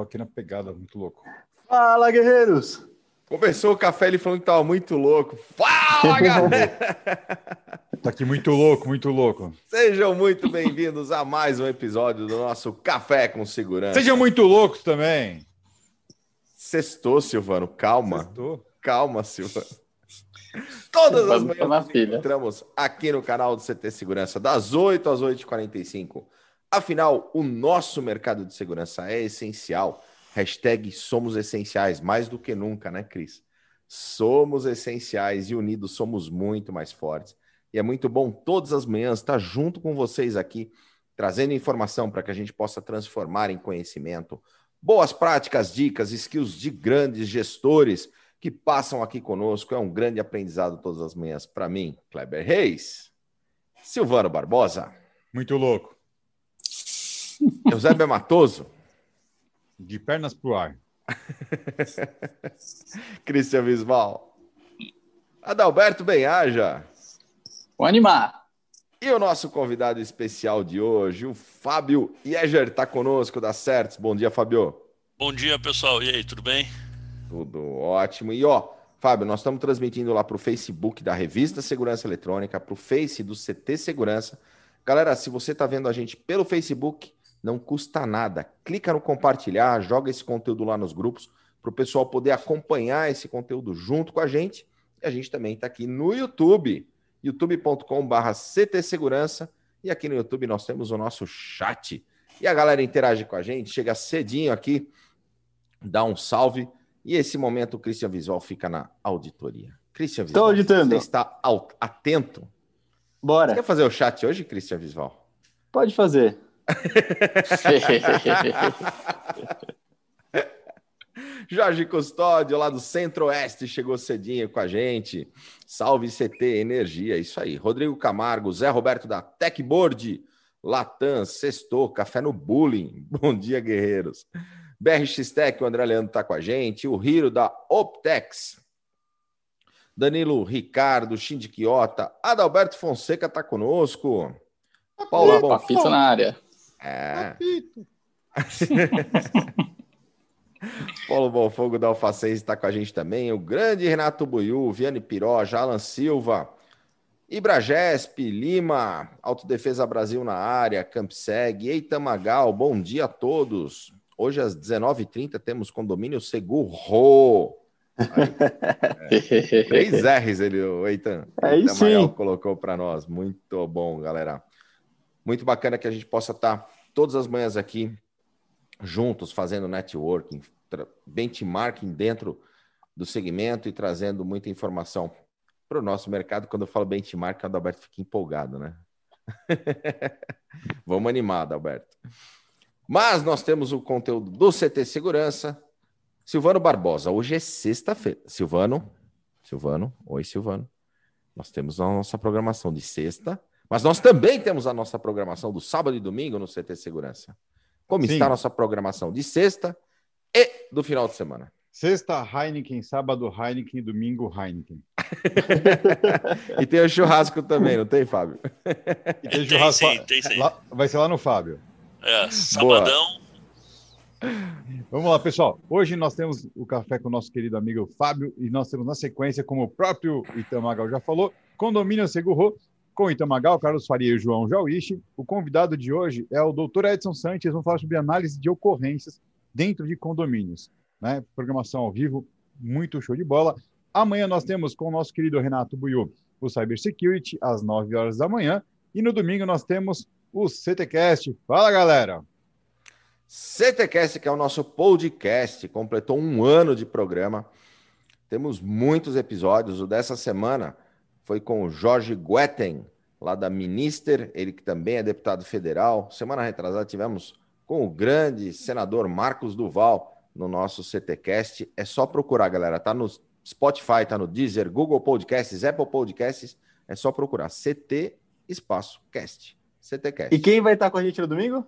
tô aqui na pegada, muito louco. Fala, guerreiros! Começou o café ele falando que tava muito louco. Fala, galera! tá aqui muito louco, muito louco. Sejam muito bem-vindos a mais um episódio do nosso Café com Segurança. Sejam muito loucos também. Sextou, Silvano, calma. Sextou. Calma, Silvano. Todas as Vamos manhãs encontramos aqui no canal do CT Segurança, das 8 às 8h45. Afinal, o nosso mercado de segurança é essencial. Hashtag somos essenciais, mais do que nunca, né, Cris? Somos essenciais e unidos somos muito mais fortes. E é muito bom todas as manhãs estar junto com vocês aqui, trazendo informação para que a gente possa transformar em conhecimento. Boas práticas, dicas, skills de grandes gestores que passam aqui conosco. É um grande aprendizado todas as manhãs para mim, Kleber Reis, Silvano Barbosa, Muito louco. Eusébio Matoso, De pernas pro ar. Cristian Visval, Adalberto Benhaja Vou animar. e o nosso convidado especial de hoje, o Fábio Yeger, está conosco da Certs. Bom dia, Fábio. Bom dia, pessoal. E aí, tudo bem? Tudo ótimo. E ó, Fábio, nós estamos transmitindo lá para o Facebook da Revista Segurança Eletrônica, para o Face do CT Segurança. Galera, se você está vendo a gente pelo Facebook, não custa nada. Clica no compartilhar, joga esse conteúdo lá nos grupos, para o pessoal poder acompanhar esse conteúdo junto com a gente. E a gente também está aqui no YouTube, youtube.com.br CT Segurança. E aqui no YouTube nós temos o nosso chat. E a galera interage com a gente, chega cedinho aqui, dá um salve. E esse momento o Christian Visual fica na auditoria. Christian Estou Visual, auditando. você está atento? Você Bora. quer fazer o chat hoje, Christian Visual? Pode fazer. Jorge Custódio, lá do Centro-Oeste, chegou cedinho com a gente. Salve CT Energia, isso aí. Rodrigo Camargo, Zé Roberto da Techboard, Latam, Sextou, Café no Bullying. Bom dia, guerreiros. BRX Tech, o André Leandro está com a gente. O Hiro da Optex. Danilo Ricardo, Shindy Quiota, Adalberto Fonseca está conosco. Paulo Opa, Bonfim. pizza na área. É. Paulo Bonfogo da Alfacense está com a gente também. O grande Renato Buiu, Viane Piroja, Alan Silva, Ibragesp, Lima, Autodefesa Brasil na área, Campseg, Eita Magal, bom dia a todos. Hoje às 19h30 temos condomínio Seguro. Aí, três R's ele, o Eitan. Aí Eita sim. Magal colocou para nós. Muito bom, galera. Muito bacana que a gente possa estar todas as manhãs aqui juntos, fazendo networking, benchmarking dentro do segmento e trazendo muita informação para o nosso mercado. Quando eu falo benchmark, o Adalberto fica empolgado, né? Vamos animar, Adalberto. Mas nós temos o conteúdo do CT Segurança. Silvano Barbosa, hoje é sexta-feira. Silvano, Silvano, oi Silvano. Nós temos a nossa programação de sexta, mas nós também temos a nossa programação do sábado e domingo no CT Segurança. Como Sim. está a nossa programação de sexta e do final de semana? Sexta, Heineken. Sábado, Heineken. Domingo, Heineken. E tem o churrasco também, não tem, Fábio? E tem Tem churrasco sim, tem sim. lá- vai ser lá no Fábio. É, sabadão. Vamos lá, pessoal. Hoje nós temos o café com o nosso querido amigo Fábio e nós temos na sequência, como o próprio Itamagal já falou, Condomínio Seguro com Itamagal, Carlos Faria e João Jauichi. O convidado de hoje é o Dr. Edson Santos. Vamos falar sobre análise de ocorrências dentro de condomínios. Né? Programação ao vivo, muito show de bola. Amanhã nós temos com o nosso querido Renato Buiu o Cybersecurity às 9 horas da manhã. E no domingo nós temos o CTcast. Fala, galera! CTcast, que é o nosso podcast, completou um ano de programa. Temos muitos episódios. O dessa semana foi com o Jorge Guetten, lá da Minister, ele que também é deputado federal. Semana retrasada tivemos com o grande senador Marcos Duval no nosso CTcast. É só procurar, galera. Tá no Spotify, tá no Deezer, Google Podcasts, Apple Podcasts. É só procurar CT Espaço Cast. CTcast. E quem vai estar com a gente no domingo?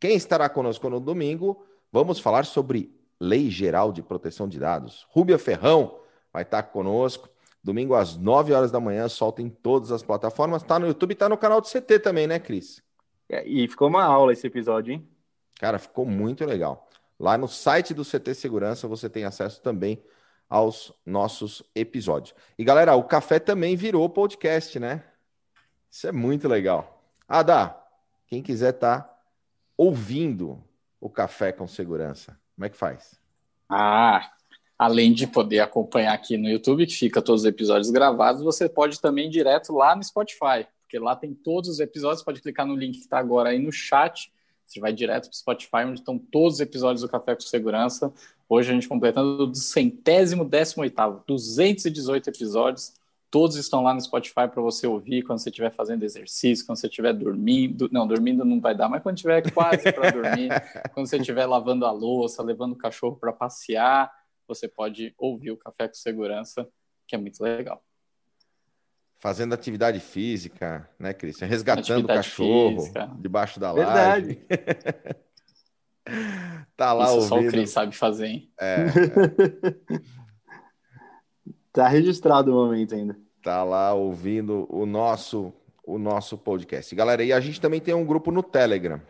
Quem estará conosco no domingo? Vamos falar sobre Lei Geral de Proteção de Dados. Rúbia Ferrão vai estar conosco. Domingo às 9 horas da manhã, solta em todas as plataformas. Tá no YouTube e tá no canal do CT também, né, Cris? É, E ficou uma aula esse episódio, hein? Cara, ficou muito legal. Lá no site do CT Segurança você tem acesso também aos nossos episódios. E galera, o café também virou podcast, né? Isso é muito legal. Ada, quem quiser tá ouvindo o café com segurança, como é que faz? Ah, além de poder acompanhar aqui no YouTube, que fica todos os episódios gravados, você pode também ir direto lá no Spotify, porque lá tem todos os episódios. Pode clicar no link que está agora aí no chat. Você vai direto para o Spotify, onde estão todos os episódios do Café com Segurança. Hoje a gente completando o centésimo, décimo oitavo, 218 episódios. Todos estão lá no Spotify para você ouvir quando você estiver fazendo exercício, quando você estiver dormindo. Não, dormindo não vai dar, mas quando estiver quase para dormir, quando você estiver lavando a louça, levando o cachorro para passear, você pode ouvir o Café com Segurança, que é muito legal. Fazendo atividade física, né, Cristian? Resgatando o cachorro física. debaixo da laje. Verdade. tá lá Isso ouvindo. só o Cris sabe fazer, hein? É. é. tá registrado o momento ainda. Tá lá ouvindo o nosso o nosso podcast. Galera, e a gente também tem um grupo no Telegram.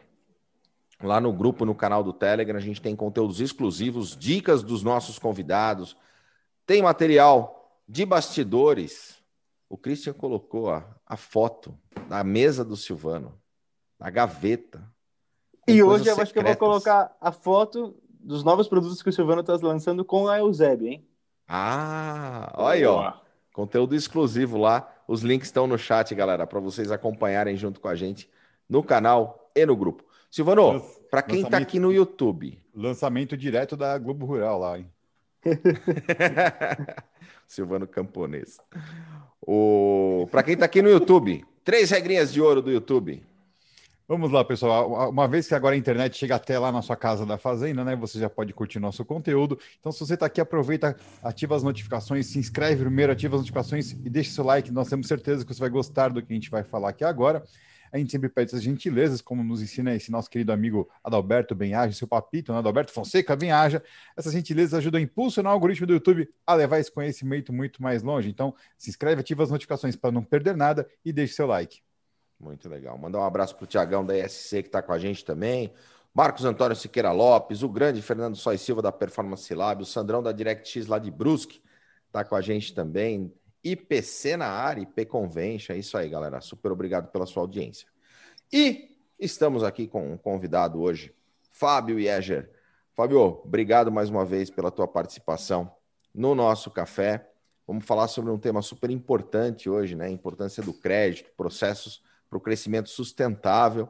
Lá no grupo, no canal do Telegram, a gente tem conteúdos exclusivos, dicas dos nossos convidados, tem material de bastidores. O Christian colocou a, a foto da mesa do Silvano, na gaveta, e hoje eu acho que eu vou colocar a foto dos novos produtos que o Silvano está lançando com a Eusebio, hein? Ah, olha aí, ó. Conteúdo exclusivo lá. Os links estão no chat, galera, para vocês acompanharem junto com a gente no canal e no grupo. Silvano, para quem está aqui no YouTube. Lançamento direto da Globo Rural lá, hein? Silvano Camponês. O... Para quem está aqui no YouTube, três regrinhas de ouro do YouTube. Vamos lá, pessoal. Uma vez que agora a internet chega até lá na sua casa da fazenda, né? Você já pode curtir nosso conteúdo. Então, se você está aqui, aproveita, ativa as notificações, se inscreve primeiro, ativa as notificações e deixa seu like. Nós temos certeza que você vai gostar do que a gente vai falar aqui agora. A gente sempre pede essas gentilezas, como nos ensina esse nosso querido amigo Adalberto Benhaja, seu papito, né? Adalberto Fonseca Benhaja. Essas gentilezas ajudam a impulsionar o algoritmo do YouTube a levar esse conhecimento muito mais longe. Então, se inscreve, ativa as notificações para não perder nada e deixe seu like. Muito legal. Mandar um abraço para o Tiagão da ESC que está com a gente também. Marcos Antônio Siqueira Lopes, o grande Fernando Sois Silva da Performance Lab, o Sandrão da DirectX lá de Brusque está com a gente também. IPC na área, IP Convention. É isso aí, galera. Super obrigado pela sua audiência. E estamos aqui com um convidado hoje, Fábio Yeger. Fábio, obrigado mais uma vez pela tua participação no nosso café. Vamos falar sobre um tema super importante hoje, né? Importância do crédito, processos para o crescimento sustentável.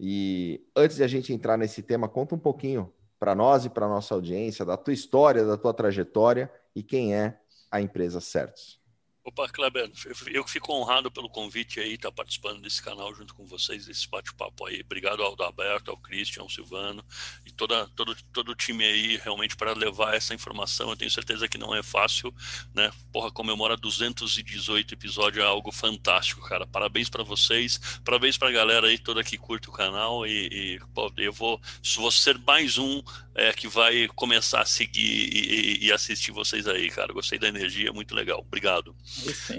E antes de a gente entrar nesse tema, conta um pouquinho para nós e para nossa audiência da tua história, da tua trajetória e quem é a empresa Certos. Opa, Kleber, eu fico honrado pelo convite aí, estar tá participando desse canal junto com vocês, desse bate-papo aí. Obrigado ao Daberto, ao Christian, ao Silvano e toda, todo, todo o time aí, realmente, para levar essa informação. Eu tenho certeza que não é fácil, né? Porra, comemorar 218 episódios é algo fantástico, cara. Parabéns para vocês, parabéns para a galera aí toda que curte o canal e, e pô, eu vou, vou ser mais um é, que vai começar a seguir e, e, assistir vocês aí, cara. Gostei da energia, muito legal. Obrigado.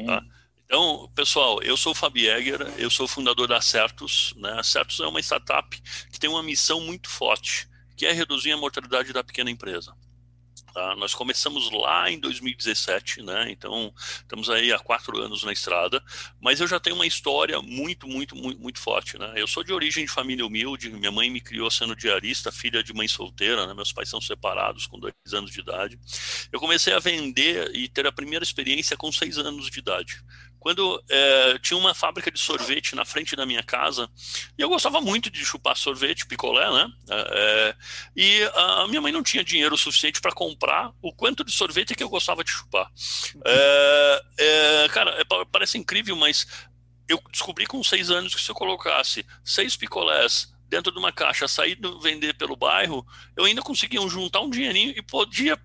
Tá? Então, pessoal, eu sou o Fabi Egger, eu sou fundador da Certus. Né? A Certus é uma startup que tem uma missão muito forte, que é reduzir a mortalidade da pequena empresa. Tá? Nós começamos lá em 2017, né? Então estamos aí há quatro anos na estrada, mas eu já tenho uma história muito, muito, muito, muito forte, né? Eu sou de origem de família humilde, minha mãe me criou sendo diarista, filha de mãe solteira, né? Meus pais são separados com dois anos de idade. Eu comecei a vender e ter a primeira experiência com seis anos de idade quando é, tinha uma fábrica de sorvete na frente da minha casa e eu gostava muito de chupar sorvete, picolé, né? É, e a minha mãe não tinha dinheiro suficiente para comprar o quanto de sorvete que eu gostava de chupar. É, cara, parece incrível, mas eu descobri com seis anos que se eu colocasse seis picolés dentro de uma caixa, sair vender pelo bairro, eu ainda conseguia juntar um dinheirinho e podia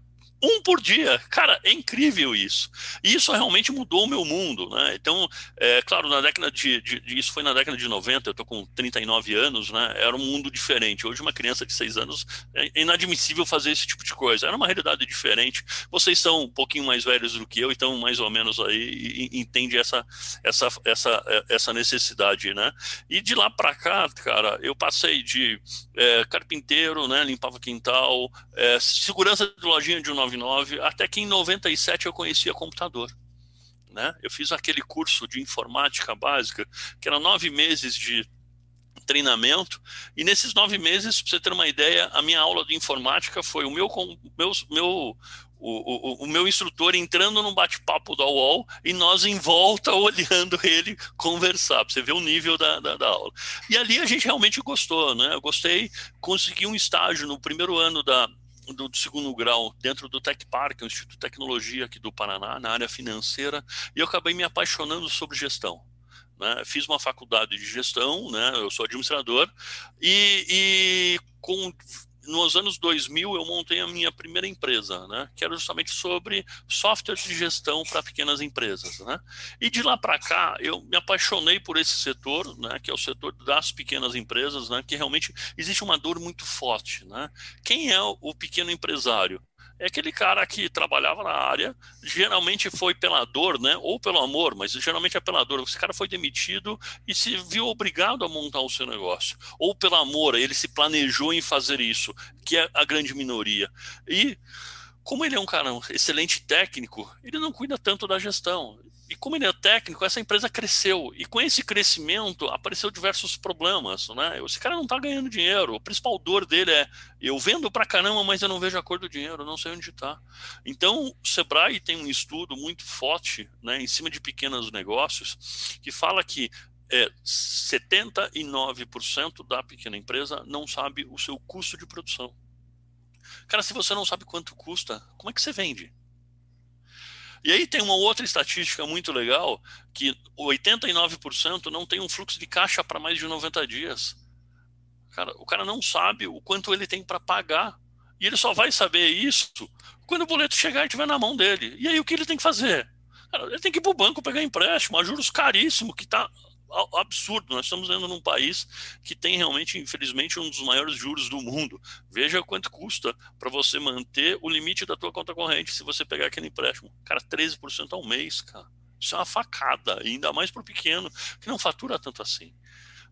um por dia. Cara, é incrível isso. E isso realmente mudou o meu mundo, né? Então, é claro, na década de, de, de isso foi na década de 90, eu tô com 39 anos, né? Era um mundo diferente. Hoje uma criança de 6 anos é inadmissível fazer esse tipo de coisa. Era uma realidade diferente. Vocês são um pouquinho mais velhos do que eu, então mais ou menos aí entende essa essa essa essa necessidade, né? E de lá para cá, cara, eu passei de é, carpinteiro, né? Limpava quintal, é, segurança de lojinha de um 99, até que em 97 eu conhecia computador. Né? Eu fiz aquele curso de informática básica, que era nove meses de treinamento, e nesses nove meses, para você ter uma ideia, a minha aula de informática foi o meu, meu, meu o, o, o, meu instrutor entrando num bate-papo da UOL e nós em volta olhando ele conversar, para você ver o nível da, da, da, aula. E ali a gente realmente gostou, né? Eu gostei, consegui um estágio no primeiro ano da, do, do, segundo grau dentro do Tech Park, o Instituto de Tecnologia aqui do Paraná, na área financeira, e eu acabei me apaixonando sobre gestão. Né? Fiz uma faculdade de gestão, né? eu sou administrador, e, e com nos anos 2000 eu montei a minha primeira empresa, né, que era justamente sobre softwares de gestão para pequenas empresas, né? E de lá para cá eu me apaixonei por esse setor, né, que é o setor das pequenas empresas, né, que realmente existe uma dor muito forte, né? Quem é o pequeno empresário? É aquele cara que trabalhava na área, geralmente foi pela dor, né? Ou pelo amor, mas geralmente é pela dor. Esse cara foi demitido e se viu obrigado a montar o seu negócio. Ou pelo amor, ele se planejou em fazer isso, que é a grande minoria. E como ele é um cara um excelente técnico, ele não cuida tanto da gestão. E como ele é técnico, essa empresa cresceu. E com esse crescimento, apareceu diversos problemas. Né? Esse cara não está ganhando dinheiro. O principal dor dele é: eu vendo para caramba, mas eu não vejo a cor do dinheiro, não sei onde está. Então, o Sebrae tem um estudo muito forte né, em cima de pequenos negócios que fala que é, 79% da pequena empresa não sabe o seu custo de produção. Cara, se você não sabe quanto custa, como é que você vende? E aí tem uma outra estatística muito legal, que 89% não tem um fluxo de caixa para mais de 90 dias. Cara, o cara não sabe o quanto ele tem para pagar. E ele só vai saber isso quando o boleto chegar e estiver na mão dele. E aí o que ele tem que fazer? Cara, ele tem que ir para o banco pegar empréstimo a juros caríssimo, que está absurdo. Nós estamos vendo num país que tem realmente, infelizmente, um dos maiores juros do mundo. Veja quanto custa para você manter o limite da tua conta corrente se você pegar aquele empréstimo. Cara, 13% ao mês, cara. Isso é uma facada, ainda mais para o pequeno, que não fatura tanto assim.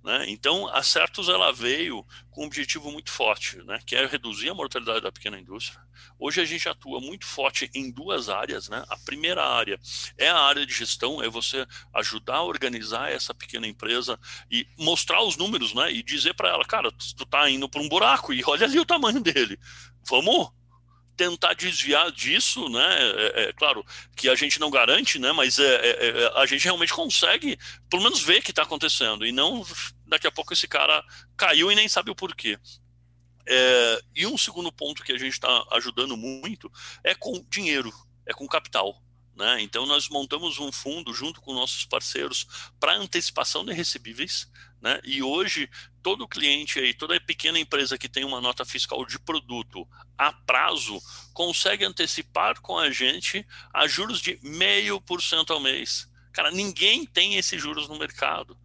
Né? Então, a Certus ela veio com um objetivo muito forte, né? que é reduzir a mortalidade da pequena indústria. Hoje a gente atua muito forte em duas áreas. Né? A primeira área é a área de gestão, é você ajudar a organizar essa pequena empresa e mostrar os números né? e dizer para ela, cara, tu está indo para um buraco e olha ali o tamanho dele. Vamos tentar desviar disso, né? É, é, claro que a gente não garante, né? Mas é, é, é a gente realmente consegue, pelo menos, ver que está acontecendo e não daqui a pouco esse cara caiu e nem sabe o porquê. É, e um segundo ponto que a gente está ajudando muito é com dinheiro, é com capital. Né? Então, nós montamos um fundo junto com nossos parceiros para antecipação de recebíveis. Né? E hoje, todo cliente aí, toda pequena empresa que tem uma nota fiscal de produto a prazo, consegue antecipar com a gente a juros de meio por cento ao mês. Cara, ninguém tem esses juros no mercado.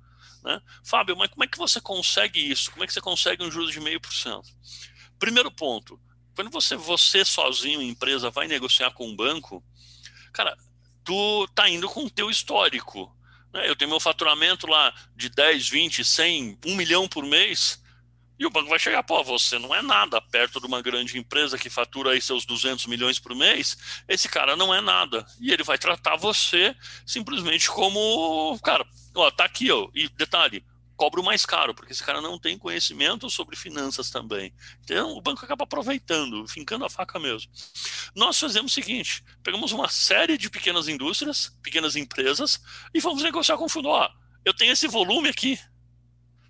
Né? Fábio, mas como é que você consegue isso? Como é que você consegue um juros de meio por cento? Primeiro ponto, quando você, você sozinho, empresa, vai negociar com um banco, cara, tu tá indo com o teu histórico. Né? Eu tenho meu faturamento lá de 10, 20, 100, 1 milhão por mês, e o banco vai chegar, pô, você não é nada perto de uma grande empresa que fatura aí seus 200 milhões por mês, esse cara não é nada. E ele vai tratar você simplesmente como, cara, ó, tá aqui, ó, e detalhe, cobro mais caro, porque esse cara não tem conhecimento sobre finanças também. Então o banco acaba aproveitando, fincando a faca mesmo. Nós fazemos o seguinte: pegamos uma série de pequenas indústrias, pequenas empresas, e vamos negociar com o fundo. Ó, eu tenho esse volume aqui.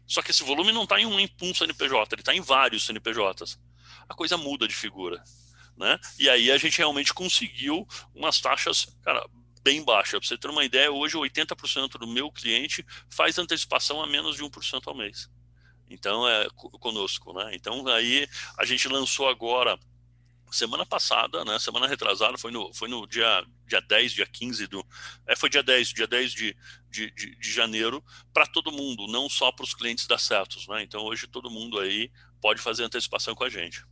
Só que esse volume não está em um, um CNPJ, ele está em vários CNPJs. A coisa muda de figura. Né? E aí a gente realmente conseguiu umas taxas, cara, bem baixa. Para você ter uma ideia, hoje 80% do meu cliente faz antecipação a menos de 1% ao mês. Então, é conosco, né? Então, aí a gente lançou agora semana passada, né? Semana retrasada, foi no, foi no dia, dia 10, dia 15 do. É, foi dia 10, dia 10 de, de, de, de janeiro, para todo mundo, não só para os clientes da Certos, né? Então hoje todo mundo aí pode fazer antecipação com a gente.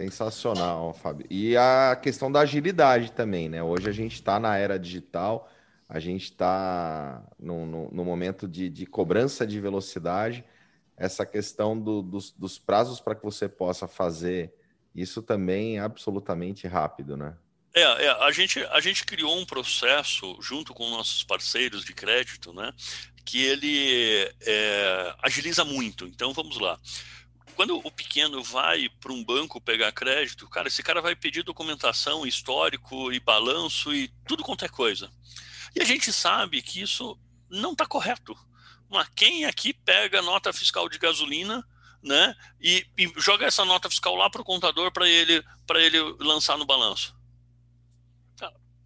Sensacional, Fábio. E a questão da agilidade também, né? Hoje a gente está na era digital, a gente está no, no, no, momento de, de cobrança de velocidade essa questão do, dos, dos prazos para que você possa fazer isso também é absolutamente rápido, né? É, é, a, gente, a gente criou um processo junto com nossos parceiros de crédito, né? Que ele é, agiliza muito. Então vamos lá. Quando o pequeno vai para um banco pegar crédito, cara, esse cara vai pedir documentação, histórico e balanço e tudo quanto é coisa. E a gente sabe que isso não está correto. Mas quem aqui pega nota fiscal de gasolina, né, e, e joga essa nota fiscal lá para o contador para ele para ele lançar no balanço?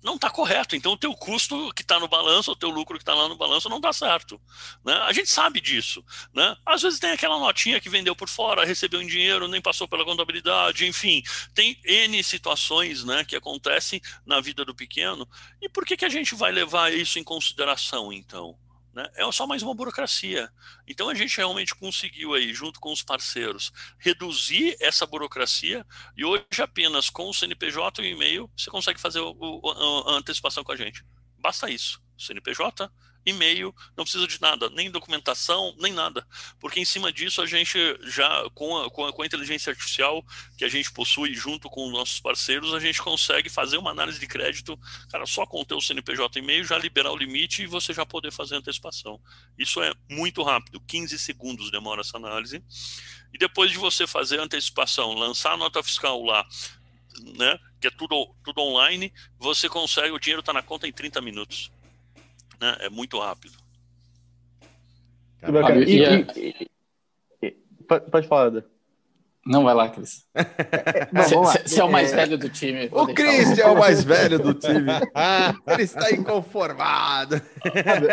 Não está correto. Então, o teu custo que está no balanço, o teu lucro que está lá no balanço, não está certo. Né? A gente sabe disso. Né? Às vezes tem aquela notinha que vendeu por fora, recebeu em dinheiro, nem passou pela contabilidade, enfim. Tem N situações né, que acontecem na vida do pequeno. E por que, que a gente vai levar isso em consideração, então? Né? É só mais uma burocracia. Então a gente realmente conseguiu aí, junto com os parceiros, reduzir essa burocracia e hoje apenas com o CNPJ e o e-mail você consegue fazer o, o, a antecipação com a gente. Basta isso. CNPJ, e-mail, não precisa de nada, nem documentação, nem nada. Porque em cima disso a gente já, com a, com a, com a inteligência artificial que a gente possui junto com os nossos parceiros, a gente consegue fazer uma análise de crédito, cara, só com o teu CNPJ e-mail, já liberar o limite e você já poder fazer antecipação. Isso é muito rápido, 15 segundos demora essa análise. E depois de você fazer a antecipação, lançar a nota fiscal lá, né, que é tudo, tudo online, você consegue, o dinheiro está na conta em 30 minutos né? É muito rápido. Cara, e, e, e, pode falar. Não vai lá, Cris. Você é o mais é... velho do time. O Cris é o mais velho do time. Ele está inconformado.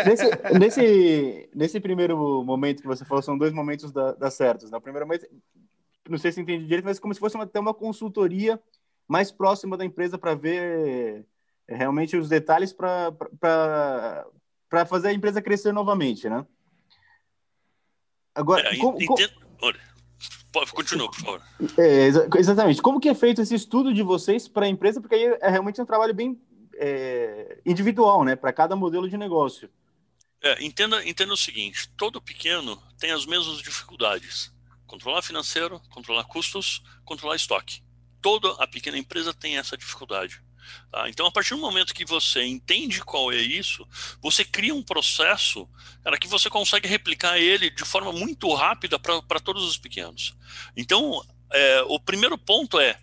Nesse, nesse, nesse, primeiro momento que você falou, são dois momentos da, da certos. No né? primeiro momento, não sei se entendi direito, mas como se fosse uma, até uma consultoria mais próxima da empresa para ver realmente os detalhes para fazer a empresa crescer novamente, né? Agora, é, como, entendo... Continua, por favor. É, exatamente. Como que é feito esse estudo de vocês para a empresa? Porque aí é realmente um trabalho bem é, individual, né? Para cada modelo de negócio. É, entenda, entenda o seguinte: todo pequeno tem as mesmas dificuldades. Controlar financeiro, controlar custos, controlar estoque. Toda a pequena empresa tem essa dificuldade. Tá? Então, a partir do momento que você entende qual é isso, você cria um processo cara, que você consegue replicar ele de forma muito rápida para todos os pequenos. Então, é, o primeiro ponto é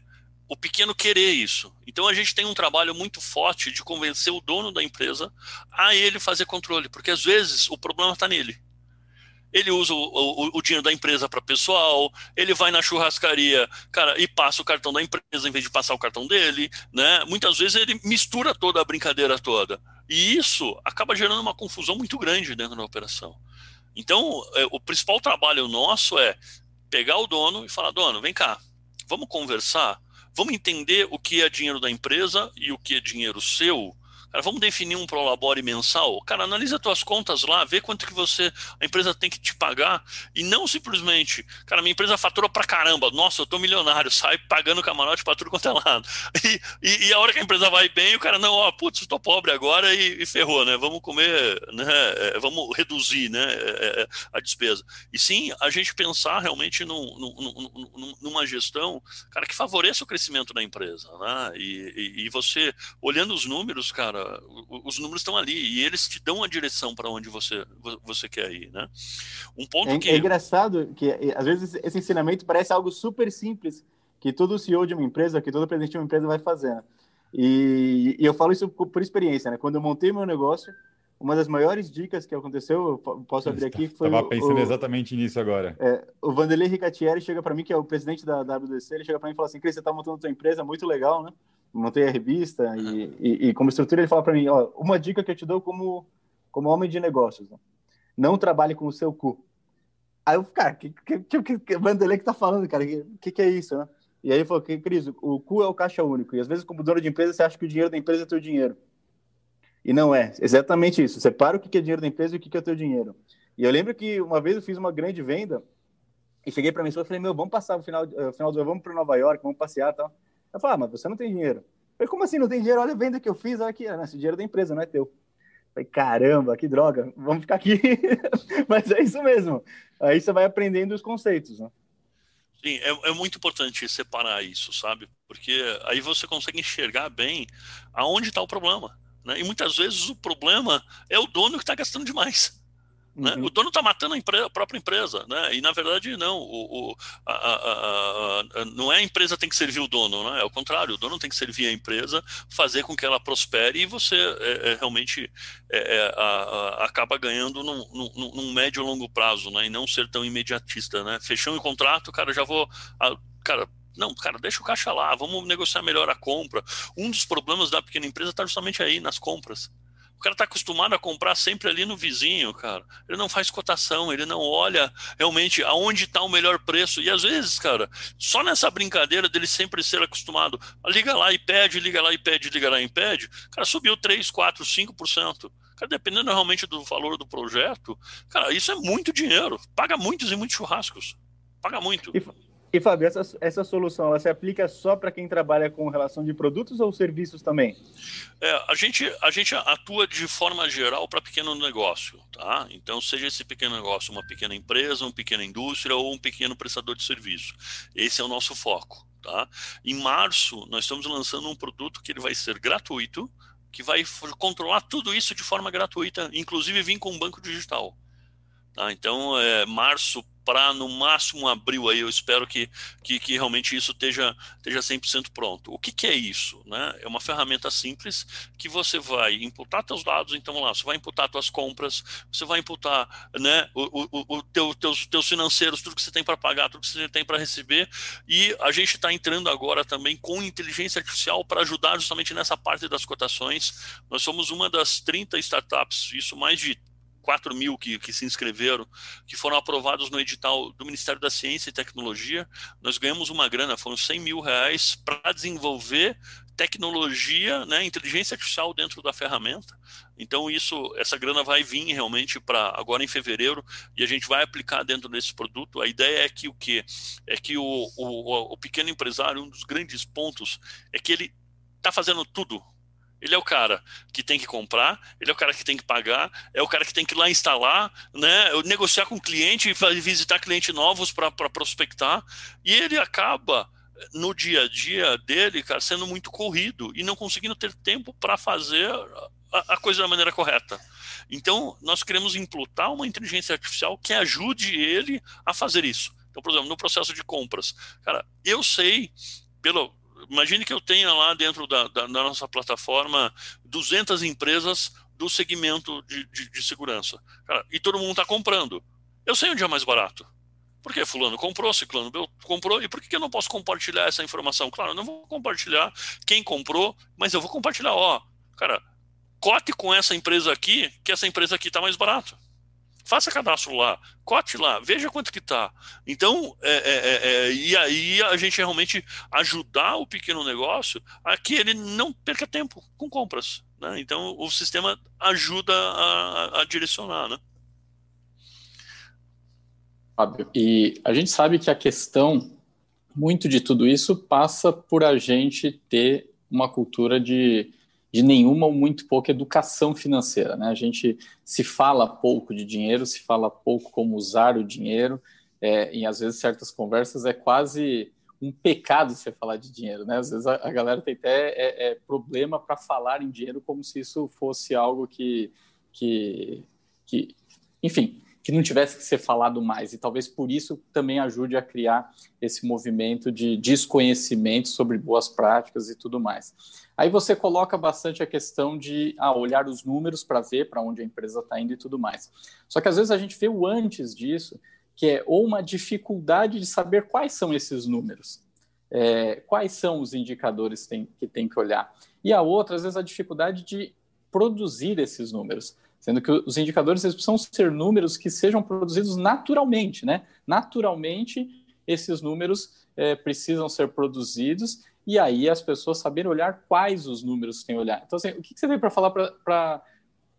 o pequeno querer isso. Então a gente tem um trabalho muito forte de convencer o dono da empresa a ele fazer controle, porque às vezes o problema está nele ele usa o, o, o dinheiro da empresa para pessoal, ele vai na churrascaria, cara, e passa o cartão da empresa em vez de passar o cartão dele, né? Muitas vezes ele mistura toda a brincadeira toda. E isso acaba gerando uma confusão muito grande dentro da operação. Então, é, o principal trabalho nosso é pegar o dono e falar: dono, vem cá, vamos conversar, vamos entender o que é dinheiro da empresa e o que é dinheiro seu Cara, vamos definir um prolabore mensal? Cara, analisa tuas contas lá, vê quanto que você, a empresa tem que te pagar e não simplesmente, cara, minha empresa fatura pra caramba, nossa, eu tô milionário, sai pagando camarote pra tudo quanto é lado. E, e, e, a hora que a empresa vai bem, o cara, não, ó, putz, tô pobre agora e, e ferrou, né? Vamos comer, né? É, vamos reduzir, né? É, é, a despesa. E sim, a gente pensar realmente num, num, num, numa gestão, cara, que favoreça o crescimento da empresa, né? E, e você, olhando os números, cara, cara, os números estão ali e eles te dão a direção para onde você, você quer ir, né? Um ponto é, que... é engraçado que às vezes esse ensinamento parece algo super simples que todo CEO de uma empresa, que todo presidente de uma empresa vai fazer. E, e eu falo isso por, por, experiência, né? Quando eu montei meu negócio, uma das maiores dicas que aconteceu, eu posso abrir aqui, foi. Estava pensando o, exatamente nisso agora. É, o Vanderlei Ricatieri chega para mim, que é o presidente da WDC, ele chega para mim e fala assim: Cris, você está montando sua empresa, muito legal, né? Montei a revista e, e, e como estrutura ele fala para mim, ó, uma dica que eu te dou como como homem de negócios, né? não trabalhe com o seu cu. Aí eu, cara, que que, que, que Vanderlei que tá falando, cara? Que, que que é isso, né? E aí ele falou que, Cris, o cu é o caixa único. E às vezes, como dono de empresa, você acha que o dinheiro da empresa é teu dinheiro. E não é. Exatamente isso. Separa o que é dinheiro da empresa e o que é teu dinheiro. E eu lembro que uma vez eu fiz uma grande venda e cheguei para mim e falei, meu, vamos passar o final, uh, final do ano, vamos para Nova York, vamos passear e tal. Eu falei, ah, mas você não tem dinheiro. Eu falei, como assim não tem dinheiro? Olha a venda que eu fiz, olha aqui, ah, esse dinheiro é da empresa, não é teu. Eu falei, caramba, que droga, vamos ficar aqui. mas é isso mesmo. Aí você vai aprendendo os conceitos, né? Sim, é, é, muito importante separar isso, sabe? Porque aí você consegue enxergar bem aonde está o problema. Né? E muitas vezes o problema é o dono que está gastando demais. Né? Uhum. O dono está matando a, empresa, a, própria empresa, né? E na verdade não, o, o a, a, não é a empresa tem que servir o dono, né? É o contrário, o dono tem que servir a empresa, fazer com que ela prospere e você é, é, realmente é, é acaba ganhando num, num, num, médio e longo prazo, né? E não ser tão imediatista, né? Fechou o contrato, cara, já vou, cara, não, cara, deixa o caixa lá, vamos negociar melhor a compra. Um dos problemas da pequena empresa está justamente aí nas compras. O cara está acostumado a comprar sempre ali no vizinho, cara. Ele não faz cotação, ele não olha realmente aonde está o melhor preço. E às vezes, cara, só nessa brincadeira dele sempre ser acostumado, liga lá e pede, liga lá e pede, liga lá e pede, cara, subiu 3, 4, 5%. Cara, dependendo realmente do valor do projeto, cara, isso é muito dinheiro. Paga muitos e muitos churrascos. Paga muito. E, e Fábio, essa, essa solução ela se aplica só para quem trabalha com relação de produtos ou serviços também? É, a, gente, a gente atua de forma geral para pequeno negócio, tá? Então, seja esse pequeno negócio uma pequena empresa, uma pequena indústria ou um pequeno prestador de serviço. Esse é o nosso foco, tá? Em março, nós estamos lançando um produto que ele vai ser gratuito, que vai controlar tudo isso de forma gratuita, inclusive vir com um banco digital. Tá? Então, é, março para no máximo abril aí, eu espero que, que, que realmente isso esteja, esteja 100% pronto. O que, que é isso? Né? É uma ferramenta simples que você vai imputar seus dados, então lá, você vai imputar suas compras, você vai imputar né, o, o, o teu, teus, teus financeiros, tudo que você tem para pagar, tudo que você tem para receber, e a gente está entrando agora também com inteligência artificial para ajudar justamente nessa parte das cotações. Nós somos uma das 30 startups, isso mais de 4 mil que, que se inscreveram, que foram aprovados no edital do Ministério da Ciência e Tecnologia. Nós ganhamos uma grana, foram 100 mil reais para desenvolver tecnologia, né, inteligência artificial dentro da ferramenta. Então isso, essa grana vai vir realmente para agora em fevereiro e a gente vai aplicar dentro desse produto. A ideia é que o que é que o, o, o pequeno empresário, um dos grandes pontos é que ele está fazendo tudo ele é o cara que tem que comprar, ele é o cara que tem que pagar, é o cara que tem que ir lá instalar, né, negociar com o cliente, visitar clientes novos para prospectar, e ele acaba no dia a dia dele, cara, sendo muito corrido e não conseguindo ter tempo para fazer a, a, coisa da maneira correta. Então, nós queremos implantar uma inteligência artificial que ajude ele a fazer isso. Então, por exemplo, no processo de compras, cara, eu sei pelo imagine que eu tenha lá dentro da, da, da nossa plataforma 200 empresas do segmento de, de, de segurança. Cara, e todo mundo está comprando. Eu sei onde é mais barato. Porque fulano comprou, ciclano comprou, e por que eu não posso compartilhar essa informação? Claro, eu não vou compartilhar quem comprou, mas eu vou compartilhar, ó, cara, cote com essa empresa aqui, que essa empresa aqui está mais barato faça cadastro lá, cote lá, veja quanto que está. Então, é, é, é, é, e aí a gente realmente ajudar o pequeno negócio a que ele não perca tempo com compras. Né? Então, o sistema ajuda a, a direcionar. Né? Fábio, e a gente sabe que a questão, muito de tudo isso, passa por a gente ter uma cultura de de nenhuma ou muito pouca educação financeira. Né? A gente se fala pouco de dinheiro, se fala pouco como usar o dinheiro, é, e às vezes certas conversas é quase um pecado você falar de dinheiro, né? Às vezes a, a galera tem até é, é problema para falar em dinheiro como se isso fosse algo que, que, que, enfim, que não tivesse que ser falado mais. E talvez por isso também ajude a criar esse movimento de desconhecimento sobre boas práticas e tudo mais. Aí você coloca bastante a questão de ah, olhar os números para ver para onde a empresa está indo e tudo mais. Só que às vezes a gente vê o antes disso, que é ou uma dificuldade de saber quais são esses números, é, quais são os indicadores tem, que tem que olhar. E a outra, às vezes, a dificuldade de produzir esses números. Sendo que os indicadores eles precisam ser números que sejam produzidos naturalmente, né? Naturalmente, esses números é, precisam ser produzidos e aí as pessoas saberem olhar quais os números têm que olhar. Então, assim, o que você veio para falar para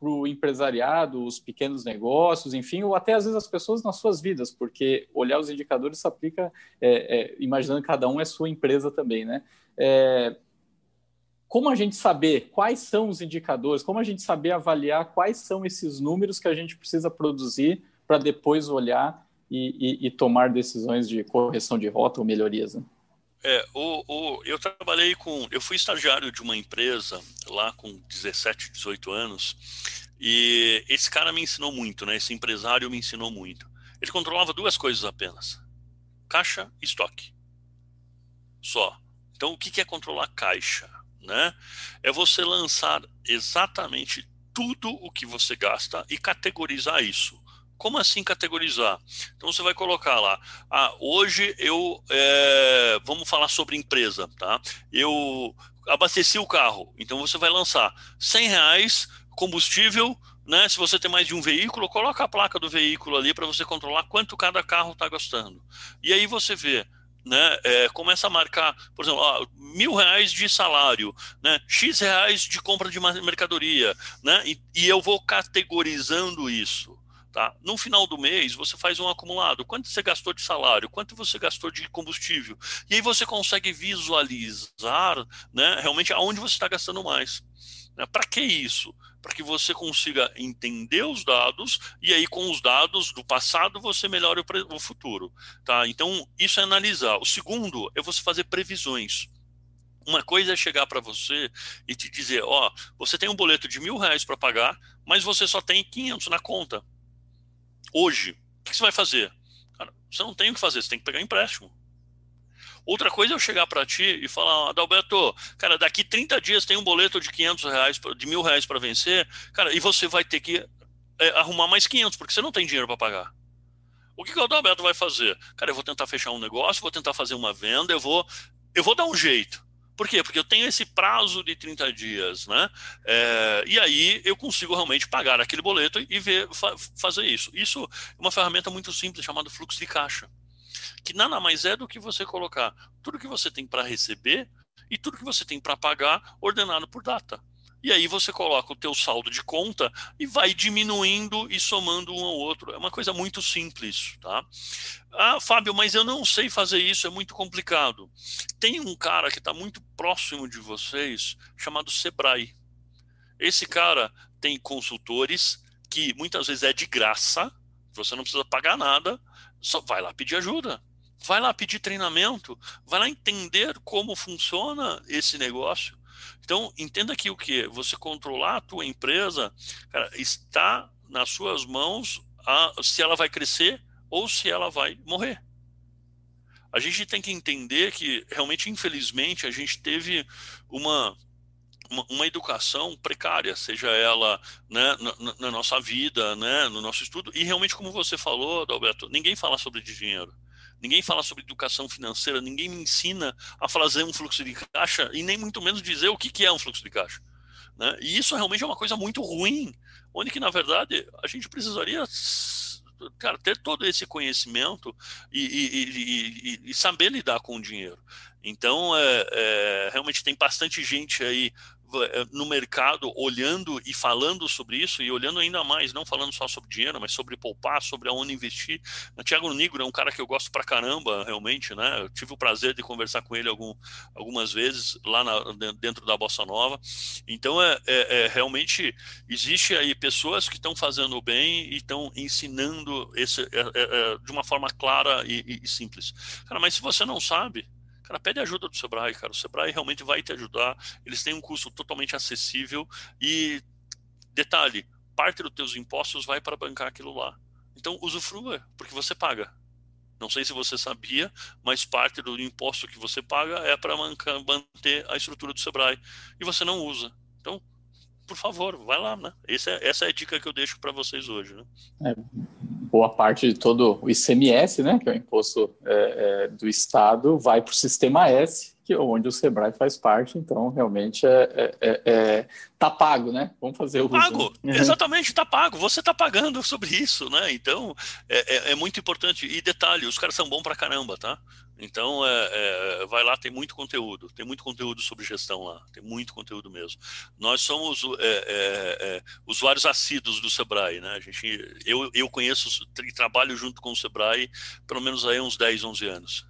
o empresariado, os pequenos negócios, enfim, ou até às vezes as pessoas nas suas vidas, porque olhar os indicadores se aplica, é, é, imaginando que cada um é sua empresa também, né? Como a gente saber quais são os indicadores, como a gente saber avaliar quais são esses números que a gente precisa produzir para depois olhar e, e, e, tomar decisões de correção de rota ou melhorias. Né? É, o, o, eu trabalhei com. Eu fui estagiário de uma empresa lá com 17, 18 anos, e esse cara me ensinou muito, né? Esse empresário me ensinou muito. Ele controlava duas coisas apenas: caixa e estoque. Só. Então, o que é controlar caixa? Né? É você lançar exatamente tudo o que você gasta e categorizar isso. Como assim categorizar? Então você vai colocar lá, ah, hoje eu, é, vamos falar sobre empresa, tá? Eu abasteci o carro, então você vai lançar 100 reais combustível, né? Se você tem mais de um veículo, coloca a placa do veículo ali para você controlar quanto cada carro está gastando. E aí você vê, né, é, começa a marcar, por exemplo, ó, mil reais de salário, né, x reais de compra de mercadoria, né, e, e, eu vou categorizando isso. Tá? No final do mês, você faz um acumulado. Quanto você gastou de salário? Quanto você gastou de combustível? E aí você consegue visualizar né, realmente aonde você está gastando mais. Né? Para que isso? Para que você consiga entender os dados e aí com os dados do passado você melhore o, o futuro. Tá? Então, isso é analisar. O segundo é você fazer previsões. Uma coisa é chegar para você e te dizer, ó, você tem um boleto de mil reais para pagar, mas você só tem 500 na conta. Hoje, o que você vai fazer? Cara, você não tem o que fazer, você tem que pegar empréstimo. Outra coisa é eu chegar para ti e falar, Adalberto, cara, daqui 30 dias tem um boleto de 500 reais, de mil reais para vencer, cara, e você vai ter que é, arrumar mais 500, porque você não tem dinheiro para pagar. O que, que o Adalberto vai fazer? Cara, eu vou tentar fechar um negócio, vou tentar fazer uma venda, eu vou, eu vou dar um jeito. Por quê? Porque eu tenho esse prazo de 30 dias, né? É, e aí eu consigo realmente pagar aquele boleto e ver, fa fazer isso. Isso é uma ferramenta muito simples chamada fluxo de caixa que nada mais é do que você colocar tudo que você tem para receber e tudo que você tem para pagar ordenado por data. E aí você coloca o teu saldo de conta e vai diminuindo e somando um ao outro. É uma coisa muito simples, tá? Ah, Fábio, mas eu não sei fazer isso, é muito complicado. Tem um cara que está muito próximo de vocês, chamado Sebrae. Esse cara tem consultores que muitas vezes é de graça, você não precisa pagar nada, só vai lá pedir ajuda vai lá pedir treinamento, vai lá entender como funciona esse negócio. Então, entenda que o que você controlar a tua empresa, cara, está nas suas mãos a, se ela vai crescer ou se ela vai morrer. A gente tem que entender que realmente, infelizmente, a gente teve uma uma, educação precária, seja ela né, na, na, nossa vida, né, no nosso estudo, e realmente, como você falou, Alberto, ninguém fala sobre dinheiro ninguém fala sobre educação financeira, ninguém me ensina a fazer um fluxo de caixa e nem muito menos dizer o que, que é um fluxo de caixa. Né? E isso realmente é uma coisa muito ruim, onde que, na verdade, a gente precisaria cara, ter todo esse conhecimento e, e, e, e saber lidar com o dinheiro. Então, é, é, realmente tem bastante gente aí no mercado olhando e falando sobre isso e olhando ainda mais, não falando só sobre dinheiro, mas sobre poupar, sobre aonde investir. O Tiago Nigro é um cara que eu gosto pra caramba, realmente, né? Eu tive o prazer de conversar com ele algum, algumas vezes lá na, dentro da Bossa Nova. Então, é, é, é realmente existe aí pessoas que estão fazendo bem e estão ensinando esse, é, é, é, de uma forma clara e, e simples. Cara, mas se você não sabe, Cara, pede ajuda do Sebrae, cara. O Sebrae realmente vai te ajudar. Eles têm um custo totalmente acessível e detalhe, parte dos teus impostos vai para bancar aquilo lá. Então usufrua, porque você paga. Não sei se você sabia, mas parte do imposto que você paga é para manter a estrutura do Sebrae e você não usa. Então, por favor, vai lá, né? Essa é, essa é a dica que eu deixo para vocês hoje, né? É, boa parte de todo o ICMS, né, que é o imposto é, é, do Estado, vai para o Sistema S, que onde o Sebrae faz parte, então realmente é, é, é, é tá pago, né? Vamos fazer o. Pago, né? exatamente, tá pago. Você tá pagando sobre isso, né? Então é, é, é muito importante. E detalhe, os caras são bons pra caramba, tá? Então, é, é, vai lá, tem muito conteúdo, tem muito conteúdo sobre gestão lá, tem muito conteúdo mesmo. Nós somos é, é usuários assíduos do Sebrae, né? A gente, eu, eu conheço e trabalho junto com o Sebrae pelo menos aí uns 10, 11 anos.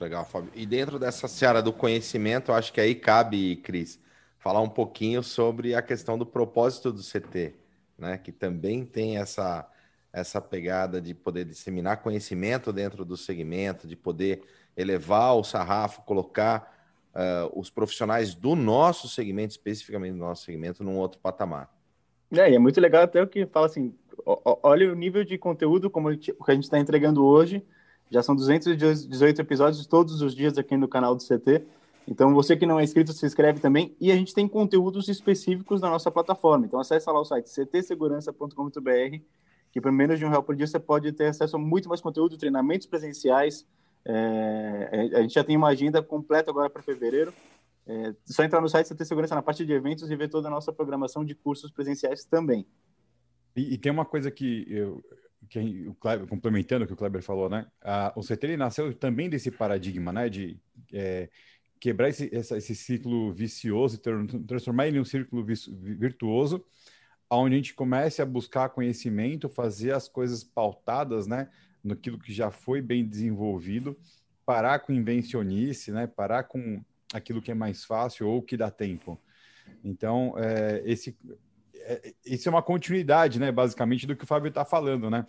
Legal, Fábio. E dentro dessa seara do conhecimento, acho que aí cabe, Cris, falar um pouquinho sobre a questão do propósito do CT, né? Que também tem essa essa pegada de poder disseminar conhecimento dentro do segmento, de poder elevar o sarrafo, colocar uh, os profissionais do nosso segmento, especificamente do nosso segmento, num outro patamar. É, e é muito legal até o que fala assim, olha o nível de conteúdo como o que a gente está entregando hoje, já são 218 episódios todos os dias aqui no canal do CT, então você que não é inscrito, se inscreve também, e a gente tem conteúdos específicos na nossa plataforma, então acessa lá o site ctsegurança.com.br que por menos de um real por dia você pode ter acesso a muito mais conteúdo, treinamentos presenciais. É, a gente já tem uma agenda completa agora para fevereiro. É só entrar no site, tem segurança na parte de eventos e ver toda a nossa programação de cursos presenciais também. E, e tem uma coisa que eu, que o Kleber, complementando o que o Kleber falou, né? A, o CT nasceu também desse paradigma, né? De é, quebrar esse, essa, esse ciclo vicioso e transformar ele em um círculo virtuoso onde a gente comece a buscar conhecimento, fazer as coisas pautadas, né, naquilo que já foi bem desenvolvido, parar com invencionice, né, parar com aquilo que é mais fácil ou que dá tempo. Então, é, esse, é, isso é uma continuidade, né, basicamente, do que o Fábio está falando, né?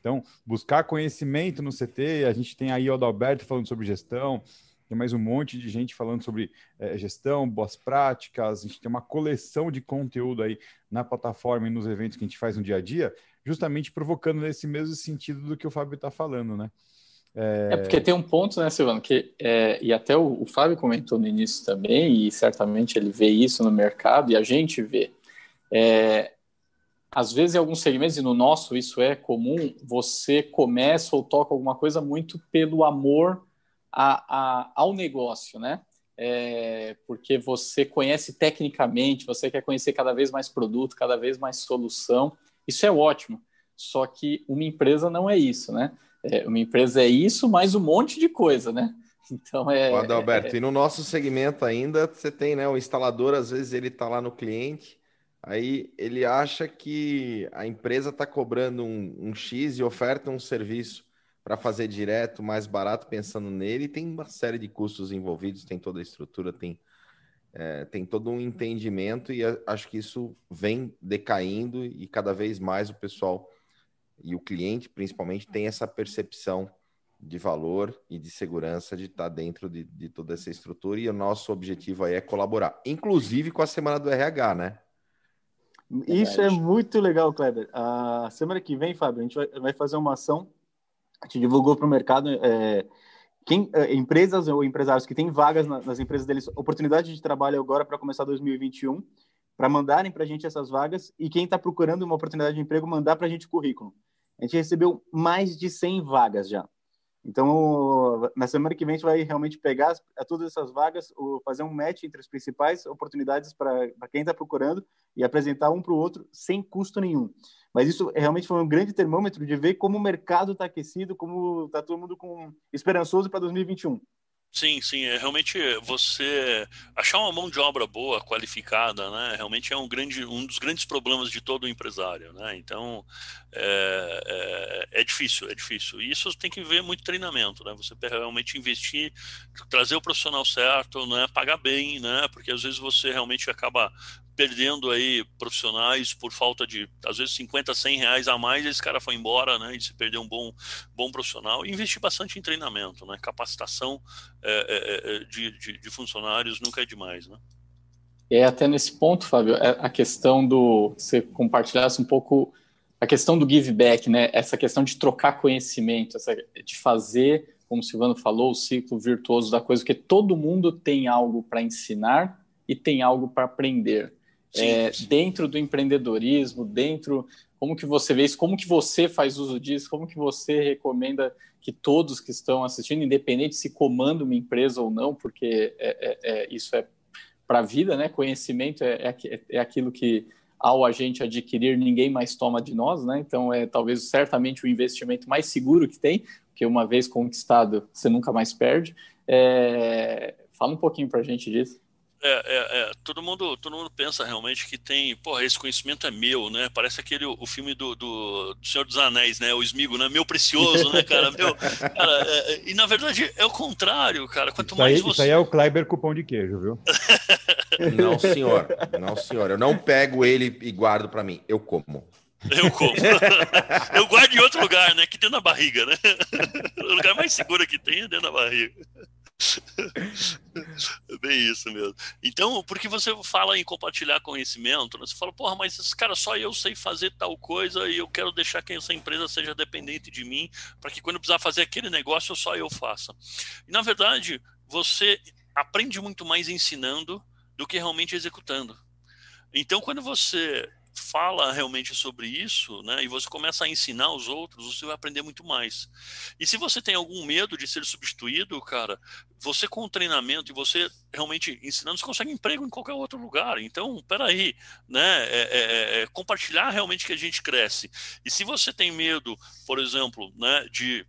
Então, buscar conhecimento no CT, a gente tem aí o Adalberto falando sobre gestão, tem mais um monte de gente falando sobre é, gestão, boas práticas, a gente tem uma coleção de conteúdo aí na plataforma e nos eventos que a gente faz no dia a dia, justamente provocando nesse mesmo sentido do que o Fábio está falando, né? É... é... porque tem um ponto, né, Silvano, que é, e até o, o, Fábio comentou no início também, e certamente ele vê isso no mercado, e a gente vê. É, às vezes, em alguns segmentos, e no nosso isso é comum, você começa ou toca alguma coisa muito pelo amor a, a, ao negócio, né? É, porque você conhece tecnicamente, você quer conhecer cada vez mais produto, cada vez mais solução. Isso é ótimo. Só que uma empresa não é isso, né? É, uma empresa é isso, mais um monte de coisa, né? Então é. Adalberto, é... e no nosso segmento ainda você tem, né? O instalador, às vezes, ele está lá no cliente, aí ele acha que a empresa está cobrando um, um X e oferta um serviço para fazer direto, mais barato, pensando nele. Tem uma série de custos envolvidos, tem toda a estrutura, tem, é, tem todo um entendimento e acho que isso vem decaindo e cada vez mais o pessoal e o cliente, principalmente, tem essa percepção de valor e de segurança de estar dentro de, de toda essa estrutura e o nosso objetivo aí é colaborar, inclusive com a semana do RH, né? Isso é muito legal, Kleber. A semana que vem, Fábio, a gente vai, vai fazer uma ação a gente divulgou para o mercado é, quem, é, empresas ou empresários que têm vagas na, nas empresas deles, oportunidade de trabalho agora para começar 2021, para mandarem para a gente essas vagas e quem está procurando uma oportunidade de emprego mandar para a gente currículo. A gente recebeu mais de 100 vagas já. Então, na semana que vem, a gente vai realmente pegar todas essas vagas, fazer um match entre as principais oportunidades para quem está procurando e apresentar um para o outro sem custo nenhum. Mas isso realmente foi um grande termômetro de ver como o mercado está aquecido, como está todo mundo com esperançoso para 2021. Sim, sim, é realmente você achar uma mão de obra boa, qualificada, né? Realmente é um grande, um dos grandes problemas de todo empresário, né? Então é, é, é, difícil, é difícil. E isso tem que ver muito treinamento, né? Você realmente investir, trazer o profissional certo, né? Pagar bem, né? Porque às vezes você realmente acaba perdendo aí profissionais por falta de, às vezes, 50, 100 reais a mais, esse cara foi embora, né? E se perdeu um bom, bom profissional. E investir bastante em treinamento, né? Capacitação é, é, é de, de, de, funcionários nunca é demais, né? É até nesse ponto, Fábio, é a questão do. Você compartilhasse um pouco a questão do give back, né? Essa questão de trocar conhecimento, essa, de fazer, como o Silvano falou, o ciclo virtuoso da coisa, porque todo mundo tem algo para ensinar e tem algo para aprender. é, dentro do empreendedorismo, dentro como que você vê isso, como que você faz uso disso, como que você recomenda que todos que estão assistindo, independente se comanda uma empresa ou não, porque é, é, é isso é para a vida, né? Conhecimento é, é, é aquilo que ao a gente adquirir ninguém mais toma de nós, né? Então é talvez certamente o investimento mais seguro que tem, porque uma vez conquistado você nunca mais perde. É... Fala um pouquinho para a gente disso. É, é, é, todo mundo todo mundo pensa realmente que tem, porra, esse conhecimento é meu, né? Parece aquele o filme do, do, do Senhor dos Anéis, né? O Smigo, né? Meu precioso, né, cara? Meu, cara é, é, e na verdade é o contrário, cara. Quanto isso mais aí, você. Isso aí é o Kleiber com pão de queijo, viu? Não, senhor. Não, senhor. Eu não pego ele e guardo para mim. Eu como. Eu como. Eu guardo em outro lugar, né? Que dentro da barriga, né? O lugar mais seguro que tem é dentro da barriga. Bem isso mesmo. Então, porque você fala em compartilhar conhecimento, né? você fala, porra, mas cara, só eu sei fazer tal coisa e eu quero deixar que essa empresa seja dependente de mim, para que quando eu precisar fazer aquele negócio, só eu faça. E na verdade, você aprende muito mais ensinando do que realmente executando. Então, quando você fala realmente sobre isso, né, e você começa a ensinar os outros, você vai aprender muito mais. E se você tem algum medo de ser substituído, cara, você com o treinamento e você realmente ensinando, você consegue emprego em qualquer outro lugar. Então, peraí, né, é, é, é, compartilhar realmente que a gente cresce. E se você tem medo, por exemplo, né, de